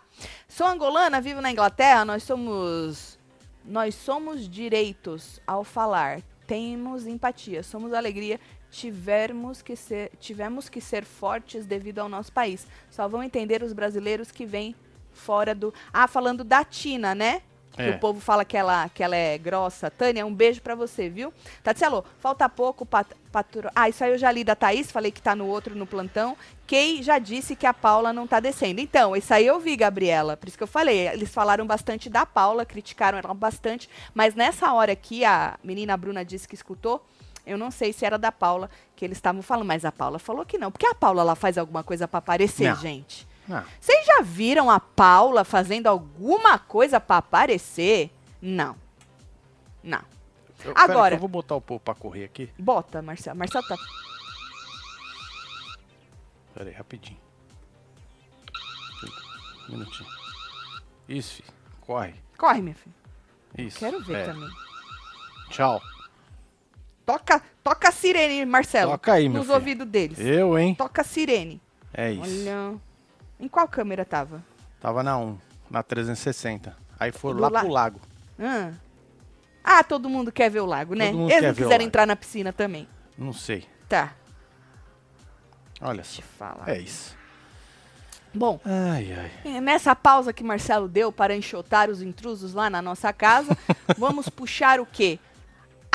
Sou angolana, vivo na Inglaterra, nós somos. Nós somos direitos ao falar. Temos empatia, somos alegria. Tivermos que ser, tivemos que ser fortes devido ao nosso país. Só vão entender os brasileiros que vêm fora do. Ah, falando da Tina, né? Que É. o povo fala que ela, que ela é grossa. Tânia, um beijo pra você, viu? Tatielo, falta pouco pat. Ah, isso aí eu já li da Thaís, falei que tá no outro no plantão. Kay já disse que a Paula não tá descendo. Então, isso aí eu vi, Gabriela. Por isso que eu falei. Eles falaram bastante da Paula, criticaram ela bastante. Mas nessa hora aqui, a menina Bruna disse que escutou. Eu não sei se era da Paula que eles estavam falando, mas a Paula falou que não. Porque a Paula ela faz alguma coisa pra aparecer, Não. gente. Ah, Vocês já viram a Paula fazendo alguma coisa pra aparecer? Não. Não. eu, pera Agora- Eu vou botar o povo pra correr aqui. Bota, Marcelo. Marcelo tá. Pera aí, rapidinho. Um minutinho. Isso, filho. Corre. Corre, minha filha. Isso. Quero ver É. também. Tchau. Toca, toca a sirene, Marcelo. Toca aí, meu Nos filho. ouvidos deles. Eu, hein? Toca a sirene. É isso. Olha. Em qual câmera tava? Tava na 1, na 360. Aí foram lá la- pro lago. Ah. Ah, todo mundo quer ver o lago, né? Eles não quiseram entrar na piscina também. Não sei. Tá, Olha só. falar. É isso. Bom, Ai, ai. E Nessa pausa que Marcelo deu para enxotar os intrusos lá na nossa casa, vamos puxar o quê?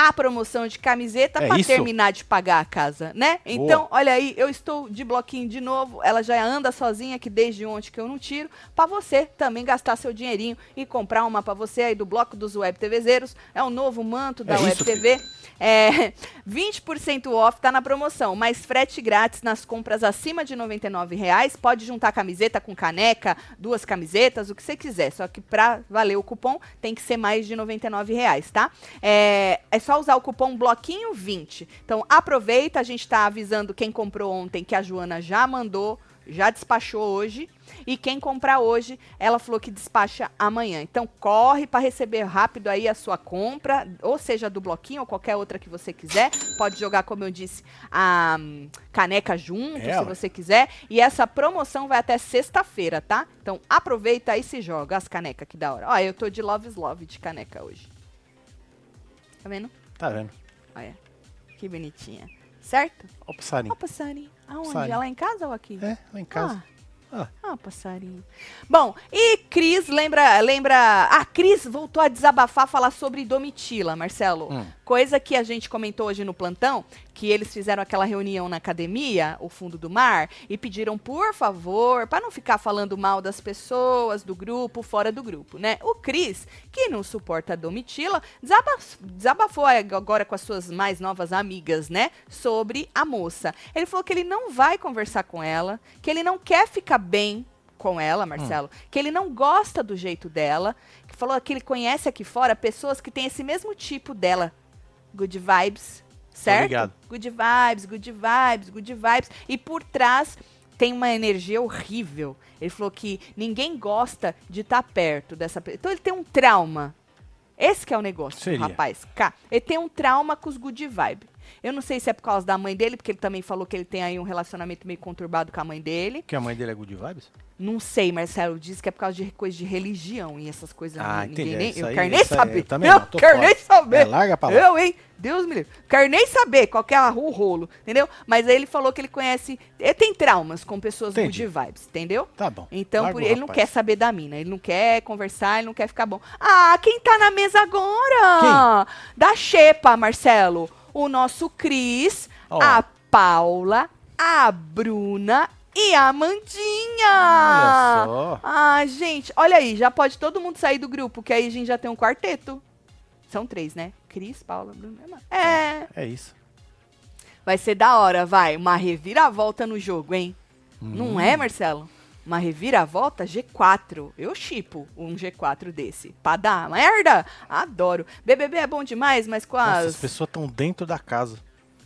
A promoção de camiseta É para terminar de pagar a casa, né? Então, olha aí, eu estou de bloquinho de novo. Ela já anda sozinha, que desde ontem que eu não tiro. Para você também gastar seu dinheirinho e comprar uma para você aí do bloco dos Web TVzeiros. É o novo manto da É Web isso, TV. É, 20% off tá na promoção, mais frete grátis nas compras acima de 99 reais. Pode juntar camiseta com caneca, duas camisetas, o que você quiser. Só que para valer o cupom tem que ser mais de 99 reais, tá? É, é só usar o cupom bloquinho 20. Então aproveita, a gente tá avisando quem comprou ontem que a Joana já mandou, já despachou hoje. E quem comprar hoje, ela falou que despacha amanhã. Então corre para receber rápido aí a sua compra, ou seja do bloquinho ou qualquer outra que você quiser. Pode jogar, como eu disse, a hum, caneca junto, É, se você quiser. E essa promoção vai até sexta-feira, tá? Então aproveita e se joga as canecas, que da hora. Ó, eu tô de Love is Love de caneca hoje. Tá vendo? Tá vendo? Olha, que bonitinha. Certo? Ó o passarinho. Ó, passarinho. Aonde? Passarinho. É lá em casa ou aqui? É, lá em casa. Ah. Ah. Ah, passarinho. Bom, e Cris, lembra, lembra... A Cris voltou a desabafar, falar sobre Domitila, Marcelo. Hum. Coisa que a gente comentou hoje no plantão, que eles fizeram aquela reunião na academia, o fundo do mar, e pediram, por favor, para não ficar falando mal das pessoas, do grupo, fora do grupo, né? O Cris, que não suporta a Domitila, desaba- desabafou agora com as suas mais novas amigas, né? Sobre a moça. Ele falou que ele não vai conversar com ela, que ele não quer ficar bem com ela, Marcelo, que ele não gosta do jeito dela, que falou que ele conhece aqui fora pessoas que têm esse mesmo tipo dela. Good vibes, certo? ligado. Good vibes, good vibes, good vibes. E por trás tem uma energia horrível. Ele falou que ninguém gosta de estar perto dessa pessoa. Então ele tem um trauma. Esse que é o negócio, Seria. rapaz. Cá, ele tem um trauma com os good vibe. Eu não sei se é por causa da mãe dele, porque ele também falou que ele tem aí um relacionamento meio conturbado com a mãe dele. Que a mãe dele é good vibes? Não sei, Marcelo. Diz que é por causa de coisa de religião e essas coisas. Ah, ninguém entendi. nem, eu aí- quero nem saber. eu também eu não, quero nem saber. É, larga pra lá. Eu, hein? Deus me livre. Quero nem saber qual que é a- o rolo, entendeu? Mas aí ele falou que ele conhece. Ele tem traumas com pessoas Entendi. good vibes, entendeu? Tá bom. Então, Larga por- ele não rapaz. quer saber da mina, ele não quer conversar, ele não quer ficar bom. Ah, quem tá na mesa agora? Da Xepa, Marcelo. O nosso Cris, Ó. a Paula, a Bruna e a Amandinha. Olha só. Ah, gente, olha aí, já pode todo mundo sair do grupo, que aí a gente já tem um quarteto. São três, né? Cris, Paula, Bruna. e. É, É isso. vai ser da hora, vai. Uma reviravolta no jogo, hein? Não Hum. é, Marcelo? Uma reviravolta G4. Eu chipo um G4 desse. Pra dar merda? Adoro. BBB é bom demais, mas com Nossa, as pessoas estão dentro da casa.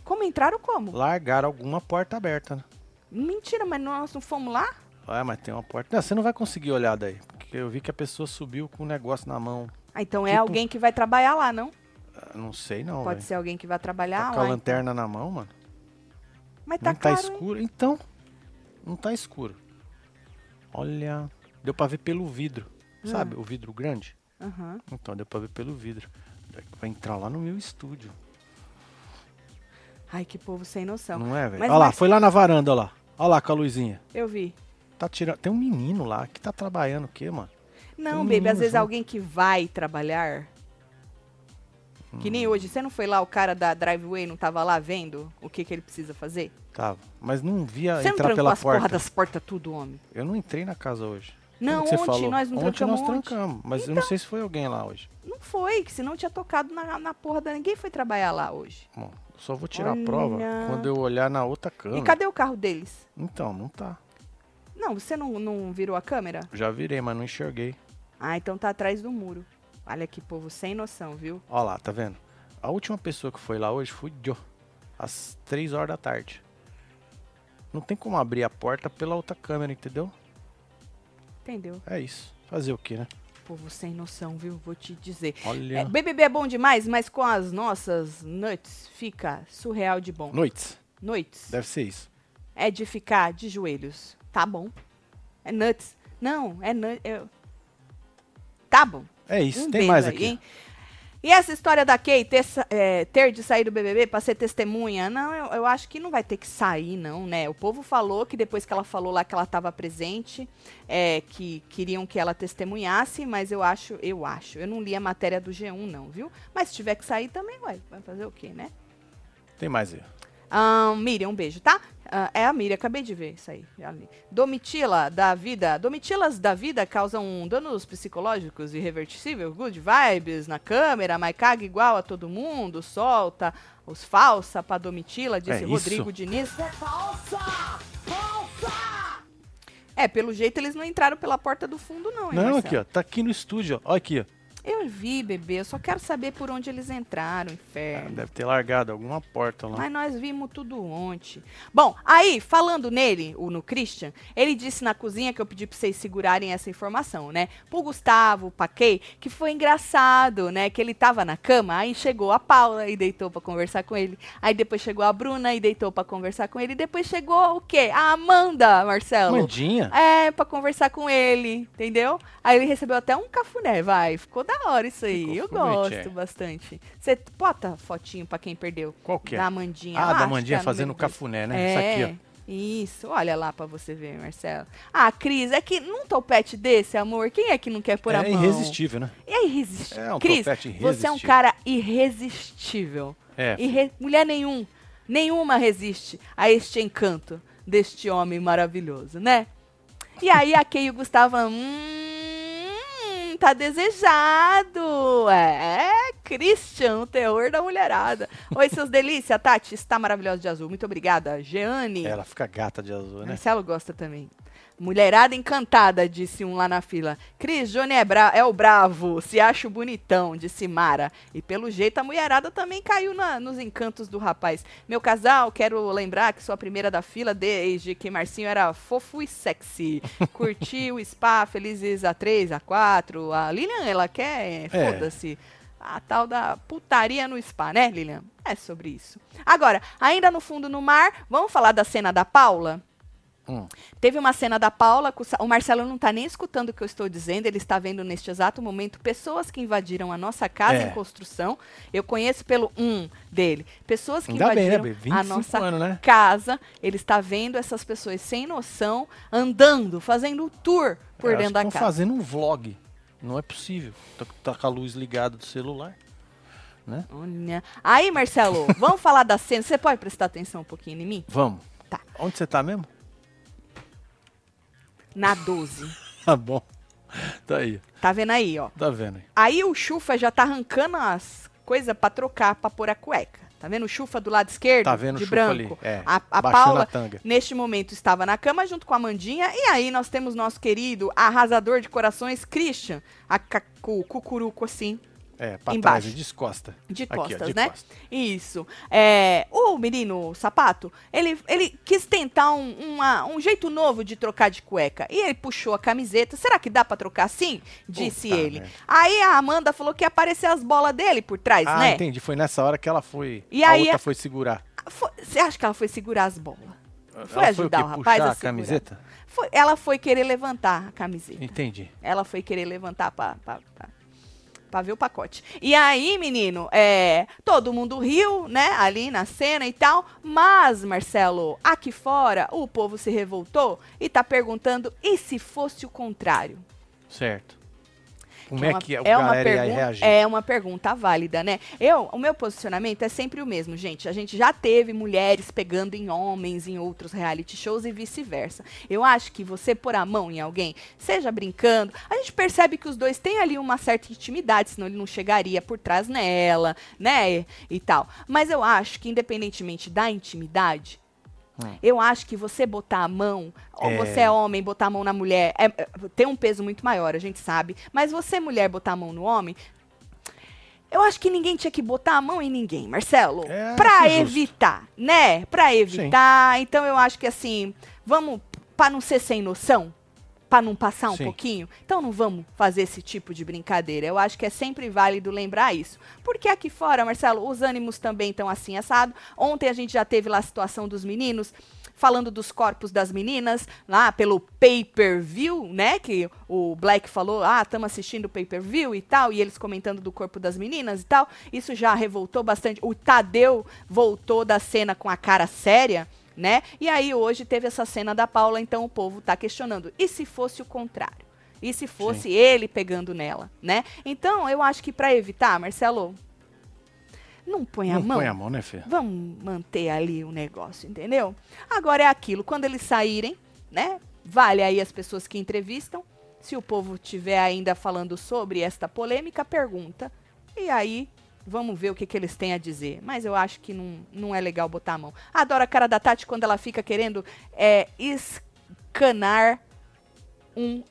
Como entraram como? Largaram alguma porta aberta, né? Mentira, mas nós não fomos lá? Ah, mas tem uma porta. Não, você não vai conseguir olhar daí. Porque eu vi que a pessoa subiu com um negócio na mão. Ah, então é Tipo- alguém que vai trabalhar lá, não? Ah, Não sei não, Pode velho. ser alguém que vai Tá trabalhar com lá. a então. lanterna na mão, mano. Mas tá não tá claro, hein? escuro. Então, não tá escuro. Olha, deu pra ver pelo vidro. Ah. Sabe, o vidro grande? Aham. Então, deu pra ver pelo vidro. Vai entrar lá no meu estúdio. Ai, que povo sem noção. Não é, velho? Olha lá, foi lá na varanda, olha lá. Olha lá com a luzinha. Eu vi. Tá tirando. Tem um menino lá que tá trabalhando o quê, mano? Não, um baby, às vezes alguém que vai trabalhar. Que Hum. nem hoje. Você não foi lá, o cara da Driveway não tava lá vendo o que, que ele precisa fazer? Tava. Mas não via Você não entrar trancou pela as porra porta. das portas tudo, homem? Eu não entrei na casa hoje. Não, que ontem falou? nós não Ontem trancamos nós ontem. trancamos, mas eu não sei se foi alguém lá hoje. Não foi, que senão tinha tocado na, na porra da... Ninguém foi trabalhar lá hoje. Bom, só vou tirar Olha. a prova quando eu olhar na outra E câmera. cadê o carro deles? Então, não tá. Não, você não, não virou a câmera? Já virei, mas não enxerguei. Ah, então tá atrás do muro. Olha que povo sem noção, viu? Ó lá, tá vendo? A última pessoa que foi lá hoje foi eu. Às 3 horas da tarde. Não tem como abrir a porta pela outra câmera, entendeu? Entendeu? É isso. Fazer o quê, né? Povo sem noção, viu? Vou te dizer. Olha. É, BBB é bom demais, mas com as nossas nuts fica surreal de bom. Noites. Noites Deve ser isso. é de ficar de joelhos. Tá bom. É nuts. Não, é nuts. Tá bom. É isso. Um tem mais aí, aqui. hein? E essa história da Kay ter, é, ter de sair do BBB pra ser testemunha, não, eu, eu acho que não vai ter que sair, não, né? O povo falou que depois que ela falou lá que ela estava presente, é, que queriam que ela testemunhasse, mas eu acho, eu acho, eu não li a matéria do G1, não, viu? Mas se tiver que sair também, vai, vai fazer o quê, né? Tem mais aí. Ahn, Miriam, um beijo, tá? Ah, é a Miriam, acabei de ver isso aí. li. Domitila da vida. Domitilas da vida causam danos psicológicos irreversíveis, good vibes na câmera, mas caga igual a todo mundo, solta os falsa pra Domitila, disse É isso. Rodrigo Diniz. É, pelo jeito eles não entraram pela porta do fundo, não, hein, Não, Marcelo? aqui, ó. Tá aqui no estúdio, ó. Ó aqui, ó. Eu vi, bebê, eu só quero saber por onde eles entraram, Ah, inferno. Deve ter largado alguma porta lá. Mas nós vimos tudo ontem. Bom, aí, falando nele, o no Christian, ele disse na cozinha que eu pedi pra vocês segurarem essa informação, né? Pro Gustavo, pra Kay, que foi engraçado, né? Que ele tava na cama, aí chegou a Paula e deitou pra conversar com ele. Aí depois chegou a Bruna e deitou pra conversar com ele. E depois chegou o quê? A Amanda, Marcelo. Mandinha? É, pra conversar com ele, entendeu? Aí ele recebeu até um cafuné, vai. Ficou da hora isso aí. Ficou, eu ficou gosto bonitinho. bastante. Você bota fotinho pra quem perdeu. Qual que é? Da Amandinha. Ah, da Mandinha é fazendo dois. cafuné, né? É, Isso aqui, Isso, olha lá pra você ver, Marcelo. Ah, Cris, é que num topete desse, amor, quem é que não quer ó. pôr a É mão? irresistível, né? É irresistível. É um Cris, topete você é um irresistível. cara irresistível. É. Irre- Mulher nenhum, nenhuma resiste a este encanto deste homem maravilhoso, né? E aí a Kay e o Gustavo falam, hum, tá desejado. É, Christian, o terror da mulherada. Oi, seus delícia, Tati, está maravilhosa de azul. Muito obrigada. Jeane. Ela fica gata de azul, né? Marcelo gosta também. Mulherada encantada, disse um lá na fila. Cris, Johnny é, bra- é o bravo, se acha o bonitão, disse Mara. E pelo jeito a mulherada também caiu na- nos encantos do rapaz. Meu casal, quero lembrar que sou a primeira da fila desde que Marcinho era fofo e sexy. Curti o spa, felizes a 3, a 4. A Lilian, ela quer, É. foda-se. A tal da putaria no spa, né, Lilian? É sobre isso. Agora, ainda no fundo no mar, vamos falar da cena da Paula? Hum. Teve uma cena da Paula, com o Marcelo não está nem escutando o que eu estou dizendo, ele está vendo neste exato momento pessoas que invadiram a nossa casa É. em construção. Eu conheço pelo um dele. Pessoas que Ainda bem, né, invadiram a 25 nossa anos, né? casa. Ele está vendo essas pessoas sem noção, andando, fazendo tour por acho dentro da casa. fazendo um vlog. Não é possível. Tá, tá com a luz ligada do celular. Olha. Aí, Marcelo, vamos falar da cena. Você pode prestar atenção um pouquinho em mim? Vamos. Tá. Onde você tá mesmo? Na 12. Tá bom. Tá aí. Tá vendo aí, ó? Tá vendo aí. Aí o Chufa já tá arrancando as coisas pra trocar, pra pôr a cueca. Tá vendo o Chufa do lado esquerdo? Tá vendo o de chufa branco. ali? É. A, a Paula, a tanga. neste momento, estava na cama junto com a Mandinha. E aí nós temos nosso querido arrasador de corações, Christian. A, o cucuruco assim, É, pra embaixo. trás, descosta. de Aqui, ó, costas, de né? costa. Isso. É, o menino sapato, ele, ele quis tentar um, uma- um jeito novo de trocar de cueca. E ele puxou a camiseta. Será que dá pra trocar assim? Disse Puta ele. merda. Aí a Amanda falou que ia aparecer as bolas dele por trás, Ah, né? entendi. Foi nessa hora que ela foi. E a aí outra foi segurar. Foi- Você acha que ela foi segurar as bolas? Foi ela ajudar foi o o rapaz a a camiseta? Foi- ela foi querer levantar a camiseta. Entendi. Ela foi querer levantar pra, pra, ver o pacote. E aí, menino, é, todo mundo riu, né, ali na cena e tal. Mas, Marcelo, aqui fora, o povo se revoltou e tá perguntando: e se fosse o contrário? Certo. Como Que é, uma- que a é uma galera ia pergunta, reagir? É uma pergunta válida, né? Eu, o meu posicionamento é sempre o mesmo, gente. A gente já teve mulheres pegando em homens em outros reality shows e vice-versa. Eu acho que você pôr a mão em alguém, seja brincando, a gente percebe que os dois têm ali uma certa intimidade, senão ele não chegaria por trás nela, né? E, e tal. Mas eu acho que, independentemente da intimidade, Hum. eu acho que você botar a mão, ou É. você é homem, botar a mão na mulher, é- é- tem um peso muito maior, a gente sabe. Mas você, mulher, botar a mão no homem, eu acho que ninguém tinha que botar a mão em ninguém, Marcelo. É, pra evitar, né? Pra evitar. Então eu acho que assim, vamos, pra não ser sem noção, pra não passar um Sim. pouquinho, então não vamos fazer esse tipo de brincadeira. Eu acho que é sempre válido lembrar isso. Porque aqui fora, Marcelo, os ânimos também estão assim assado. Ontem a gente já teve lá a situação dos meninos falando dos corpos das meninas lá pelo pay-per-view, né? Que o Black falou, ah, estamos assistindo o pay-per-view e tal, e eles comentando do corpo das meninas e tal. Isso já revoltou bastante. O Tadeu voltou da cena com a cara séria, né? E aí hoje teve essa cena da Paula, então o povo tá questionando. E se fosse o contrário? E se fosse ele pegando nela, né? Então, eu acho que para evitar, Marcelo, não põe a Não mão. põe a mão, né, Fê? Vamos manter ali o negócio, entendeu? Agora é aquilo, quando eles saírem, né? Vale aí as pessoas que entrevistam. Se o povo tiver ainda falando sobre esta polêmica, pergunta. E aí, vamos ver o que, que eles têm a dizer. Mas eu acho que não, não é legal botar a mão. Adoro a cara da Tati quando ela fica querendo é, escanar um.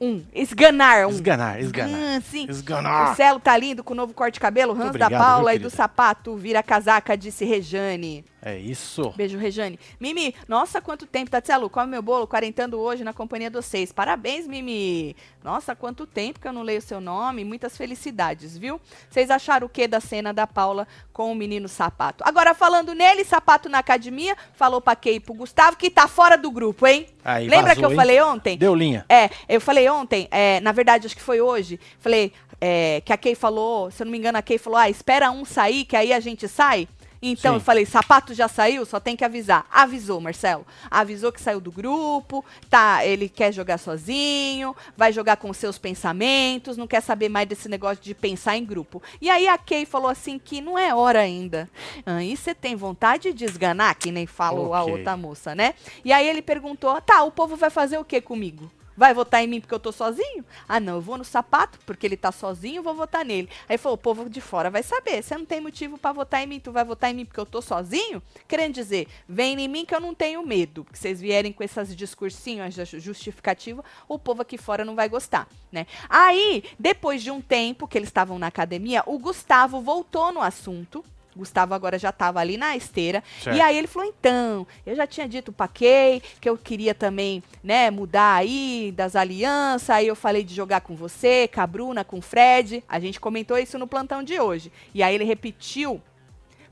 Um. Esganar um. Esganar, esganar. Ah, sim. Esganar. O Celo tá lindo com o novo corte de cabelo, Hans da obrigado, Paula viu, e do sapato, vira casaca, disse Rejane. É isso. Beijo, Rejane. Mimi, nossa, quanto tempo, Tatielo, come meu bolo, quarentando hoje na companhia de vocês. Parabéns, Mimi. Nossa, quanto tempo que eu não leio seu nome, muitas felicidades, viu? Vocês acharam o que da cena da Paula com o menino sapato? Agora, falando nele, sapato na academia, falou pra Kay e pro Gustavo que tá fora do grupo, hein? Aí, Lembra vazou, que eu hein? falei ontem? Deu linha. É, eu falei ontem, é, na verdade, acho que foi hoje, falei é, que a Kay falou, se eu não me engano, a Kay falou, ah, espera um sair, que aí a gente sai. Então Sim. eu falei, sapato já saiu, só tem que avisar. Avisou, Marcelo. Avisou que saiu do grupo, tá, ele quer jogar sozinho, vai jogar com seus pensamentos, não quer saber mais desse negócio de pensar em grupo. E aí a Kay falou assim que não é hora ainda. Aí você tem vontade de esganar, que nem falou a Ok. outra moça, né? E aí ele perguntou: tá, o povo vai fazer o que comigo? Vai votar em mim porque eu tô sozinho? Ah, não, eu vou no sapato porque ele tá sozinho, vou votar nele. Aí falou: o povo de fora vai saber. Você não tem motivo pra votar em mim, tu vai votar em mim porque eu tô sozinho? Querendo dizer, vem em mim que eu não tenho medo. Porque vocês vierem com esses discursinhos ju- justificativa, o povo aqui fora não vai gostar, né? Aí, depois de um tempo que eles estavam na academia, o Gustavo voltou no assunto. Gustavo agora já estava ali na esteira. Certo. E aí ele falou: então, eu já tinha dito pra Kay que eu queria também, né, mudar aí das alianças. Aí eu falei de jogar com você, com a Bruna, com o Fred. A gente comentou isso no plantão de hoje. E aí ele repetiu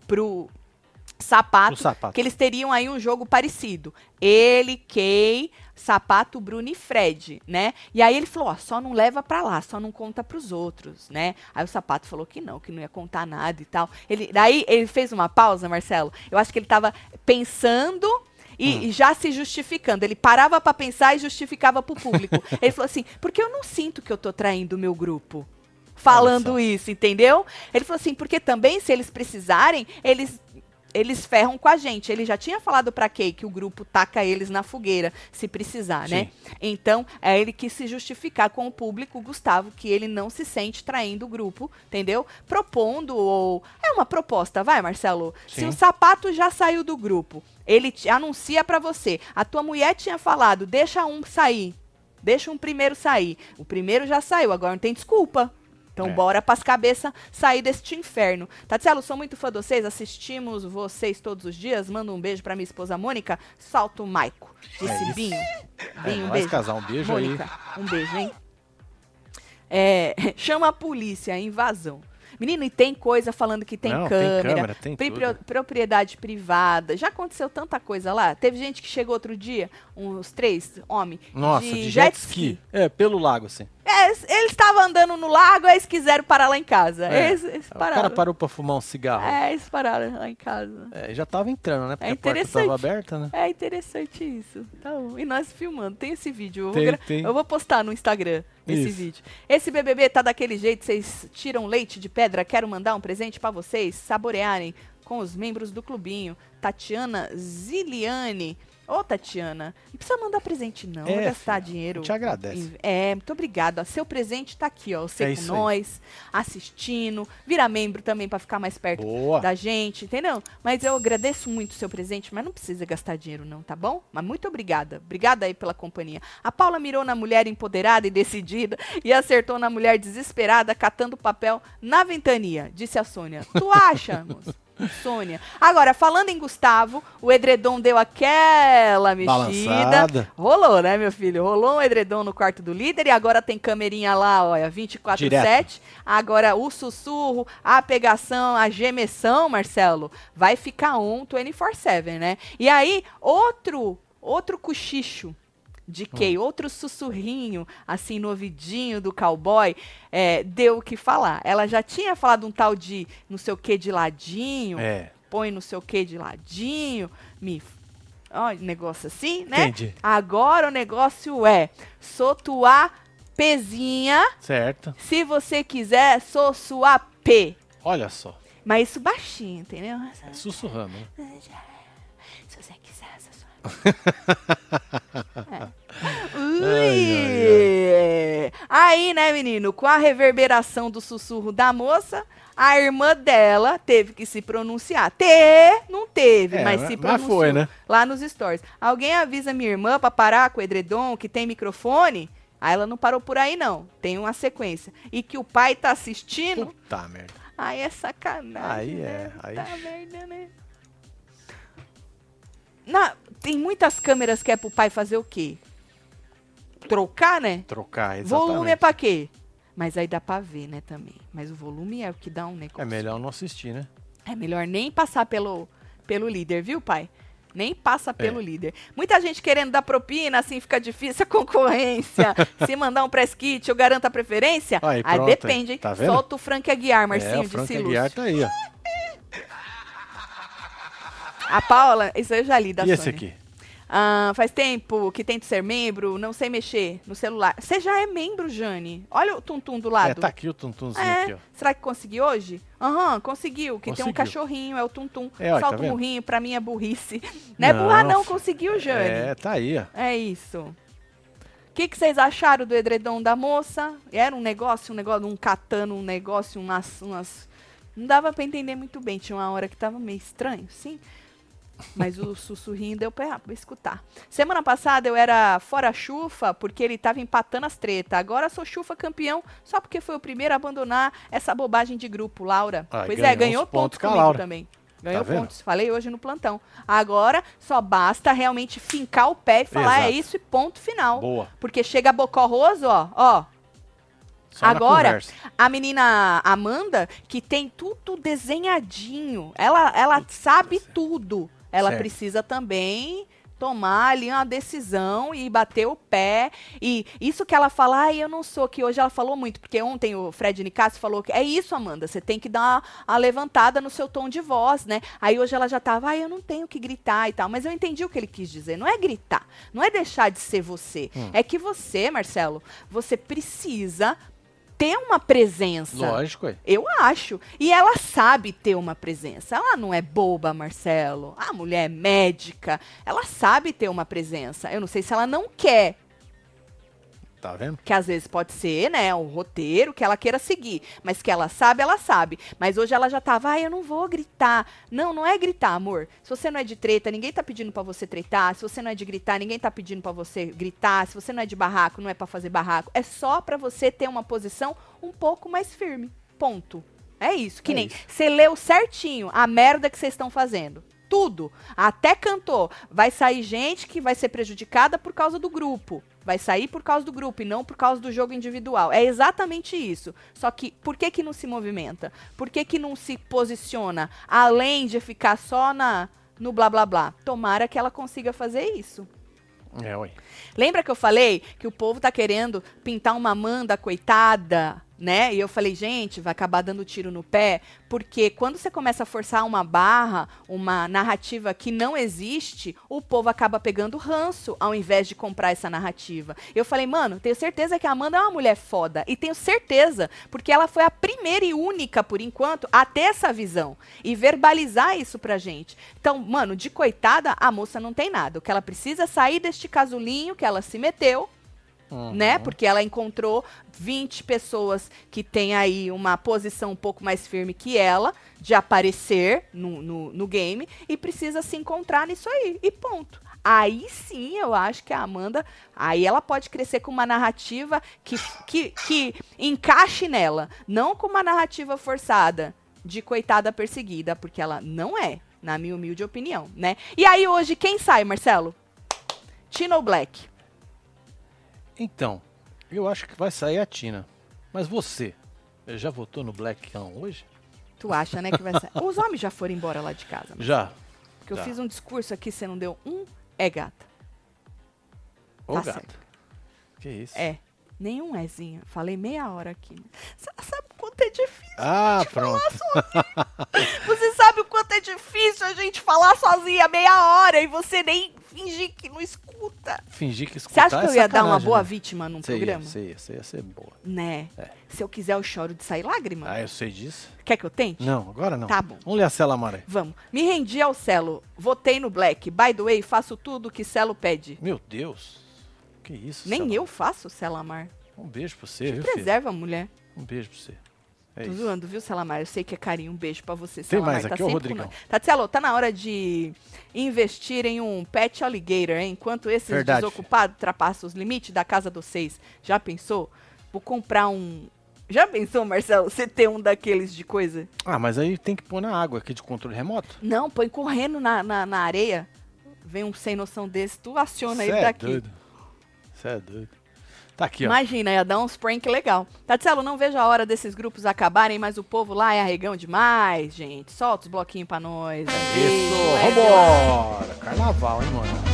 pro Sapato, sapato. que eles teriam aí um jogo parecido. Ele, Kay, Sapato, Bruno e Fred, né? E aí ele falou, ó, só não leva pra lá, só não conta pros outros, né? Aí o Sapato falou que não, que não ia contar nada e tal. Ele, daí ele fez uma pausa, Marcelo. Eu acho que ele tava pensando e, e já se justificando. Ele parava pra pensar e justificava pro público. ele falou assim, porque eu não sinto que eu tô traindo o meu grupo. Falando isso, entendeu? Ele falou assim, porque também, se eles precisarem, eles eles ferram com a gente. Ele já tinha falado pra Kay que o grupo taca eles na fogueira, se precisar, né? Então, é ele quis se justificar com o público, Gustavo, que ele não se sente traindo o grupo, entendeu? Propondo ou. É uma proposta, vai, Marcelo. Se Sim. o sapato já saiu do grupo, ele te anuncia pra você. A tua mulher tinha falado, deixa um sair. Deixa um primeiro sair. O primeiro já saiu, agora não tem desculpa. Então, É. bora pras cabeças sair deste inferno. Tatielo, sou muito fã de vocês, assistimos vocês todos os dias. Manda um beijo pra minha esposa Mônica. Salto Maico. Disse É isso. Binho. É, Binho, um beijo. casal, um beijo aí. Mônica, um beijo, hein? É, chama a polícia, invasão. Menino, e tem coisa falando que tem Não, tem câmera, câmera, tem pri- propriedade privada. Já aconteceu tanta coisa lá. Teve gente que chegou outro dia, uns três homens, Nossa, de, jet ski. É, pelo lago, assim. É, eles estavam andando no lago, aí eles quiseram parar lá em casa. É. Eles, eles O cara parou pra fumar um cigarro. É, eles pararam lá em casa. É, já tava entrando, né? Porque É a porta tava aberta, né? É interessante isso. Tá bom. E nós filmando. Tem esse vídeo. Eu vou, Tem, gra- tem. eu vou postar no Instagram esse Isso. vídeo. Esse BBB tá daquele jeito, vocês tiram leite de pedra. Quero mandar um presente pra vocês saborearem com os membros do clubinho. Tatiana Ziliane. Ô, Tatiana, não precisa mandar presente, não. É, gastar filha, dinheiro. gente agradece. É, muito obrigada. Seu presente tá aqui, ó. Você É com isso aí. nós, assistindo. Vira membro também pra ficar mais perto Boa. da gente, entendeu? Mas eu agradeço muito o seu presente, mas não precisa gastar dinheiro não, tá bom? Mas muito obrigada. Obrigada aí pela companhia. A Paula mirou na mulher empoderada e decidida e acertou na mulher desesperada catando papel na ventania, disse a Sônia. Tu acha, moça? Sônia. Agora, falando em Gustavo, o edredom deu aquela mexida. Balançada. Rolou, né, meu filho? Rolou um edredom no quarto do líder e agora tem camerinha lá, olha, 24-7. Agora o sussurro, a pegação, a gemeção, Marcelo, vai ficar on 24-7, né? E aí, outro, outro cochicho de Kay, outro sussurrinho, assim, no ouvidinho do cowboy, é, deu o que falar. Ela já tinha falado um tal de não sei o que de ladinho, É, põe não sei o que de ladinho, me. Ó, negócio assim, né? entendi. Agora o negócio é: sou tua pezinha, Certo. se você quiser, sou sua P. Olha só. Mas isso baixinho, entendeu? É sussurrando, né? Se você quiser, sou sua. É. Ui. Aí, né, menino, com a reverberação do sussurro da moça, a irmã dela teve que se pronunciar. Ter, não teve, É, mas mas- se mas pronunciou foi, né? lá nos stories. Alguém avisa minha irmã pra parar com o edredom, que tem microfone? Aí ela não parou por aí, não. Tem uma sequência. E que o pai tá assistindo. Puta merda. Aí é sacanagem. Aí é, né? aí- Tá merda, né? Na, tem muitas câmeras que é pro pai fazer o quê? Trocar, né? Trocar, exatamente. Volume é pra quê? Mas aí dá pra ver, né, também. Mas o volume é o que dá um negócio. É melhor não assistir, né? É melhor nem passar pelo, pelo líder, viu, pai? Nem passa pelo É. líder. Muita gente querendo dar propina, assim fica difícil a concorrência. Se mandar um press kit, eu garanto a preferência? Aí, Aí depende, hein? Tá vendo? Solta o Frank Aguiar, Marcinho, é, o de Frank Silúcio. Aguiar tá aí, ó. A Paula, isso eu já li da E esse aqui? Ah, faz tempo que tento ser membro, não sei mexer no celular. Você já é membro, Jane. Olha o tum-tum do lado. É, tá aqui o tuntunzinho É, aqui, ó. Será que conseguiu hoje? Aham, conseguiu. Que tem um Conseguiu. cachorrinho, é o tum-tum. É, ó, tá Solta um vendo? murrinho pra mim é burrice. Não é burra não, conseguiu, Jane. É, tá aí, ó. É isso. O que, que vocês acharam do edredom da moça? Era um negócio, um negócio, um catano, um negócio, umas, umas... Não dava pra entender muito bem. Tinha uma hora que tava meio estranho, sim. Mas o sussurrinho deu pra, escutar. Semana passada eu era fora chufa porque ele tava empatando as tretas. Agora sou chufa campeão só porque foi o primeiro a abandonar essa bobagem de grupo, Laura. Ah, pois é, ganhou ganhou uns pontos pontos com comigo Laura. também. Ganhou Tá pontos. Falei hoje no plantão. Agora só basta realmente fincar o pé e falar é Exato. isso e ponto final. Boa. Porque chega Bocorroso, ó, ó. Só Agora, a menina Amanda, que tem tudo desenhadinho, ela, ela sabe tudo. Ela Certo. precisa também tomar ali uma decisão e bater o pé. E isso que ela fala, ai, eu não sou, que hoje ela falou muito, porque ontem o Fred Nicasso falou que é isso, Amanda, você tem que dar uma, uma levantada no seu tom de voz, né? Aí hoje ela já tava, ai, eu não tenho que gritar e tal. Mas eu entendi o que ele quis dizer. Não é gritar, não é deixar de ser você. Hum. É que você, Marcelo, você precisa ter uma presença. Lógico, é. Eu acho. E ela sabe ter uma presença. Ela não é boba, Marcelo. A mulher é médica. Ela sabe ter uma presença. Eu não sei se ela não quer. Tá vendo? Que às vezes pode ser, né, o roteiro que ela queira seguir. Mas que ela sabe, ela sabe. Mas hoje ela já tava, ai, eu não vou gritar. Não, não é gritar, amor. Se você não é de treta, ninguém tá pedindo pra você tretar. Se você não é de gritar, ninguém tá pedindo pra você gritar. Se você não é de barraco, não é pra fazer barraco. É só pra você ter uma posição um pouco mais firme. Ponto. É isso. Que É nem você leu certinho a merda que vocês estão fazendo. Tudo. Até cantou. Vai sair gente que vai ser prejudicada por causa do grupo. Vai sair por causa do grupo e não por causa do jogo individual. É exatamente isso. Só que por que que não se movimenta? Por que que não se posiciona além de ficar só na no blá blá blá? Tomara que ela consiga fazer isso. É, ué. Lembra que eu falei que o povo tá querendo pintar uma Amanda coitada, né? E eu falei, gente, vai acabar dando tiro no pé, porque quando você começa a forçar uma barra, uma narrativa que não existe, o povo acaba pegando ranço ao invés de comprar essa narrativa. Eu falei, mano, tenho certeza que a Amanda é uma mulher foda. E tenho certeza, porque ela foi a primeira e única, por enquanto, a ter essa visão e verbalizar isso pra gente. Então, mano, de coitada, a moça não tem nada. O que ela precisa é sair deste casulinho que ela se meteu, Uhum. né? Porque ela encontrou 20 pessoas que têm aí uma posição um pouco mais firme que ela, de aparecer no, no, no game, e precisa se encontrar nisso aí. E ponto. Aí sim, eu acho que a Amanda, aí ela pode crescer com uma narrativa que, que, que encaixe nela, não com uma narrativa forçada de coitada perseguida, porque ela não é, na minha humilde opinião, né? E aí hoje, quem sai, Marcelo? Tino Black. Então, eu acho que vai sair a Tina. Mas você, já votou no Blackão hoje? Tu acha, né, que vai sair? Os homens já foram embora lá de casa. Marcelo. Já. Porque eu já. fiz um discurso aqui, você não deu um, é gata. Ô, Tá gato. certo. Que isso? É. Nenhum ézinho. Falei meia hora aqui. Você sabe o quanto é difícil. Ah, pronto. Você sabe o quanto é difícil a gente falar sozinha meia hora e você nem fingir que não escuta. Fingir que Você escutar acha que eu é ia dar uma boa né? vítima num Você ia, programa? você ia, você ia ser boa. Né? É. Se eu quiser, eu choro de sair lágrima. Ah, eu sei disso. Quer que eu tente? Não, agora não. Tá bom. Vamos ler a Cela Maré. Vamos. Me rendi ao Celo. Votei no Black. By the way, faço tudo que Celo pede. Meu Deus. Que isso, Nem Cela? eu faço, Celamar. Um beijo pra você, Te viu, filho? preserva, mulher. Um beijo pra você. É Tô isso. zoando, viu, Celamar? Eu sei que é carinho. Um beijo pra você, Tem Celamar. mais tá aqui, ô, sempre Rodrigão? com nós. Tatselo, tá na hora de investir em um pet alligator, hein? Enquanto esses Verdade. desocupados ultrapassam os limites da casa dos seis. Já pensou? Vou comprar um... Já pensou, Marcelo, você ter um daqueles de coisa? Ah, mas aí tem que pôr na água aqui de controle remoto. Não, põe correndo na, na, na areia. Vem um sem noção desse, tu aciona Cê ele é daqui. doido. Você é doido. Tá aqui, ó. Imagina, ia dar uns prank legal. Tatselo, não vejo a hora desses grupos acabarem, mas o povo lá é arregão demais, gente. Solta os bloquinhos pra nós. Isso, Aí, vambora. Carnaval, hein, mano.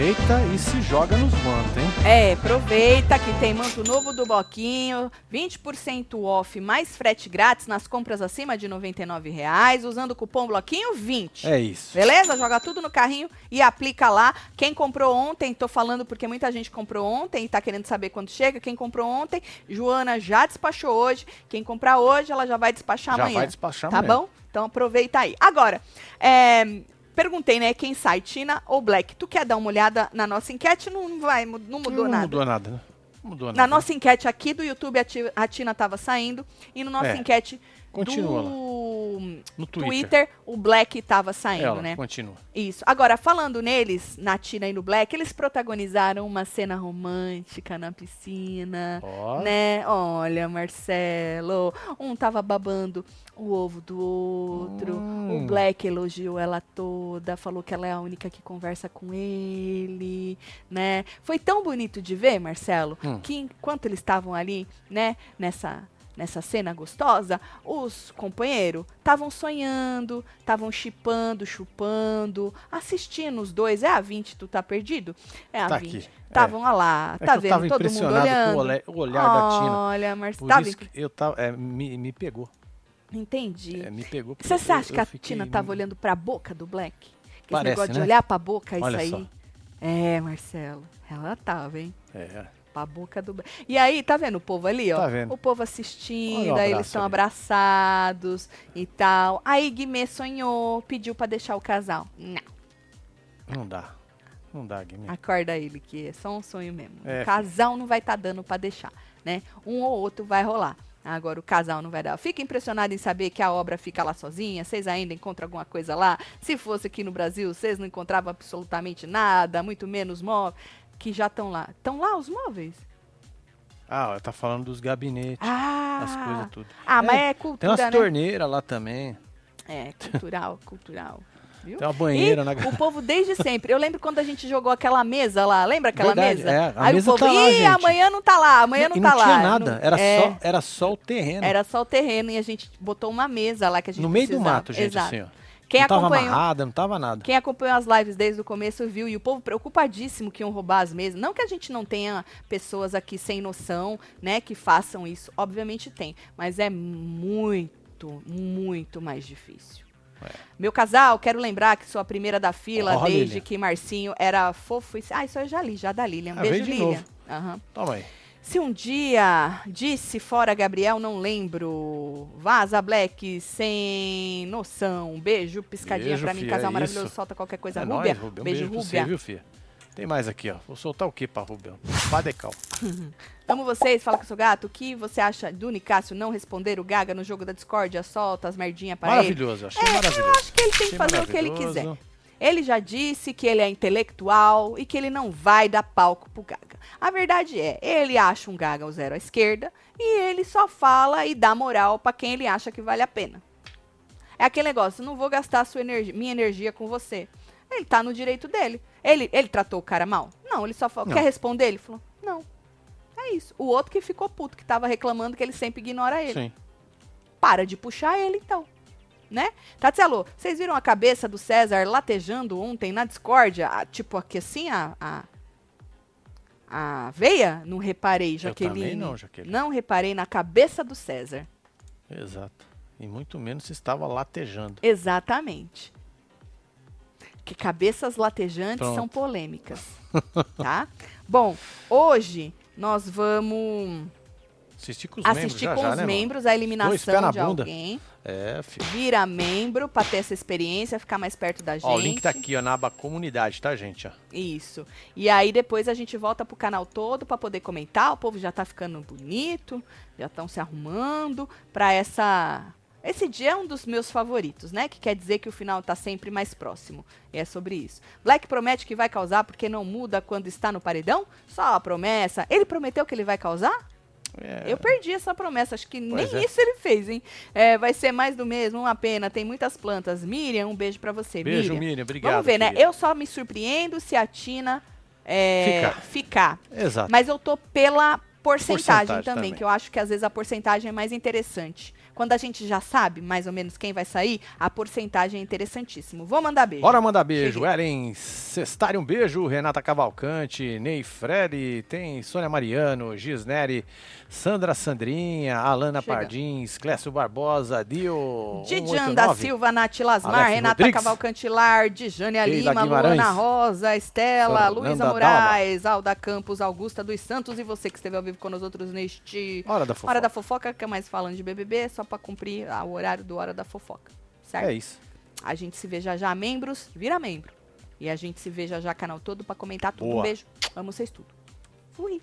Aproveita e se joga nos mantos, hein? É, aproveita que tem manto novo do Bloquinho, 20% off mais frete grátis nas compras acima de 99 reais, usando o cupom Bloquinho 20. É isso. Beleza? Joga tudo no carrinho e aplica lá. Quem comprou ontem, tô falando porque muita gente comprou ontem e tá querendo saber quando chega. Quem comprou ontem, Joana já despachou hoje. Quem comprar hoje, ela já vai despachar Já amanhã. vai despachar Tá amanhã. bom? Então aproveita aí. Agora, é, perguntei, né, quem sai, Tina ou Black? Tu quer dar uma olhada na nossa enquete? Não vai, não mudou não nada. mudou nada, né? Não mudou nada. Na nossa enquete aqui do YouTube, a Ti- a Tina tava saindo. E no nossa É, enquete continua do No Twitter, Twitter. o Black tava saindo, Ela, né? continua. Isso. Agora, falando neles, na Tina e no Black, eles protagonizaram uma cena romântica na piscina. Ó, Né? Olha, Marcelo. Um tava babando o ovo do outro. Hum. O Black elogiou ela toda, falou que ela é a única que conversa com ele, né? Foi tão bonito de ver, Marcelo, Hum. que enquanto eles estavam ali, né, nessa nessa cena gostosa, os companheiros estavam sonhando, estavam chipando, chupando, assistindo os dois. É a 20, tu tá perdido? É a Tá 20. aqui, Estavam lá, É tá vendo tava todo mundo olhando. com o, olhar da Tina. Olha, Marcelo, tá isso eu tava. é, me, me pegou. Entendi. É, me pegou. Você eu- acha eu que a Tina tava olhando pra boca do Black? Que Esse Parece, negócio de né? olhar pra boca, isso Olha aí. só. É, Marcelo. Ela tava, hein? É. Pra boca do. E aí, tá vendo o povo ali, ó? Tá vendo. O povo assistindo, o aí eles estão abraçados e tal. Aí Guimê sonhou, pediu pra deixar o casal. Não. Não dá. Não dá, Guilherme. Acorda ele, que é só um sonho mesmo. É, o casal não vai estar dando pra deixar, né? Um ou outro vai rolar. Agora o casal não vai dar. Fica impressionado em saber que a obra fica lá sozinha. Vocês ainda encontram alguma coisa lá? Se fosse aqui no Brasil, vocês não encontravam absolutamente nada, muito menos móveis, que já estão lá. Estão lá os móveis? Ah, tá falando dos gabinetes, Ah, as coisas tudo. ah mas É, é Tem cultura, umas né? torneiras lá também. É, cultural, cultural. Viu? Tem uma banheira e na o povo desde sempre. Eu lembro quando a gente jogou aquela mesa lá. Lembra aquela Verdade, mesa? é, a Aí mesa o povo, tá lá, Ih, gente." amanhã não tá lá, amanhã não e tá não lá. tinha nada. Não- Era, é, só, era só o terreno. Era só o terreno e a gente botou uma mesa lá que a gente no meio do precisava. mato, gente, Exato. assim, ó. Quem não tava acompanhou, amarrada, não tava nada. quem acompanhou as lives desde o começo viu, e o povo preocupadíssimo que iam roubar as mesas. Não que a gente não tenha pessoas aqui sem noção, né, que façam isso. Obviamente tem, mas é muito, muito mais difícil. É. Meu casal, quero lembrar que sou a primeira da fila desde Lilian. que Marcinho era fofo. E... Ah, isso eu já li, já da Lilian. Ah, Beijo, Lilian. Aham. Toma aí. Se um dia disse fora Gabriel, não lembro. Vaza Black, sem noção. Beijo, piscadinha Beijo, pra mim, fia, casal é maravilhoso. isso. Solta qualquer coisa. É Rúbia. nóis, Rubia. Um beijo, beijo pra Rúbia. você, viu, filha? Tem mais aqui, ó. Vou soltar o que pra Rubia? Padecal. Amo vocês, fala que eu sou gato. O que você acha do Nicásio não responder o Gaga no jogo da discórdia? Solta as merdinhas para ele. Maravilhoso, achei É, maravilhoso. eu acho que ele tem que fazer o que ele quiser. Ele já disse que ele é intelectual e que ele não vai dar palco pro Gaga. A verdade é, ele acha um Gaga o zero à esquerda e ele só fala e dá moral pra quem ele acha que vale a pena. É aquele negócio, não vou gastar sua energia, minha energia com você. Ele tá no direito dele. Ele, ele tratou o cara mal? Não, ele só falou, Não. quer responder? Ele falou, não. É isso. O outro que ficou puto, que tava reclamando que ele sempre ignora ele. Sim. Para de puxar ele, então. Né? Tatielo, vocês viram a cabeça do César latejando ontem na discórdia? Ah, tipo, aqui assim, a, a, a veia? Não reparei, Jaqueline. também não, Jaqueline. Não reparei na cabeça do César. Exato. E muito menos se estava latejando. Exatamente. Que cabeças latejantes Pronto. são polêmicas. tá? Bom, hoje nós vamos Assistir com os membros assistir já, com já, os né, membros a eliminação na de bunda. alguém. É, filho. Vira membro pra ter essa experiência, ficar mais perto da gente. Ó, o link tá aqui, ó, na aba comunidade, tá, gente? Ó. Isso. E aí depois a gente volta pro canal todo pra poder comentar. O povo já tá ficando bonito, já estão se arrumando pra essa. Esse dia é um dos meus favoritos, né? Que quer dizer que o final tá sempre mais próximo. E é sobre isso. Black promete que vai causar porque não muda quando está no paredão? Só a promessa. Ele prometeu que ele vai causar? É, Eu perdi essa promessa, acho que nem Pois é. isso ele fez, hein? É, vai ser mais do mesmo, uma pena, tem muitas plantas. Miriam, um beijo pra você, Beijo, Miriam. Miriam. Obrigado. Vamos ver, né? querida. Eu só me surpreendo se a Tina é, Ficar. ficar. Exato. Mas eu tô pela porcentagem, Porcentagem também, também. que eu acho que às vezes a porcentagem é mais interessante. Quando a gente já sabe mais ou menos quem vai sair, a porcentagem é interessantíssimo. Vou mandar beijo. Bora mandar beijo. Cheguei. Ellen Cestari, um beijo. Renata Cavalcante, Ney Fred, tem Sônia Mariano, Gisneri, Sandra Sandrinha, Alana Chega. Pardins, Clécio Barbosa, Dio. Didian da 189. Silva, Nath Lasmar, Alex Renata Rodrigues. Cavalcante Lar, Lima. Luana Rosa, Estela, Luísa. Moraes, Alda Campos, Augusta dos Santos e você que esteve ao vivo com nós outros neste Hora da fofoca. Hora da Fofoca, que é mais falando de BBB, só pra cumprir ah, o horário do Hora da Fofoca, certo? É isso. A gente se vê já já, membros, vira membro. E a gente se vê já já, canal todo, pra comentar tudo. Um Boa. beijo, amo vocês tudo. Fui.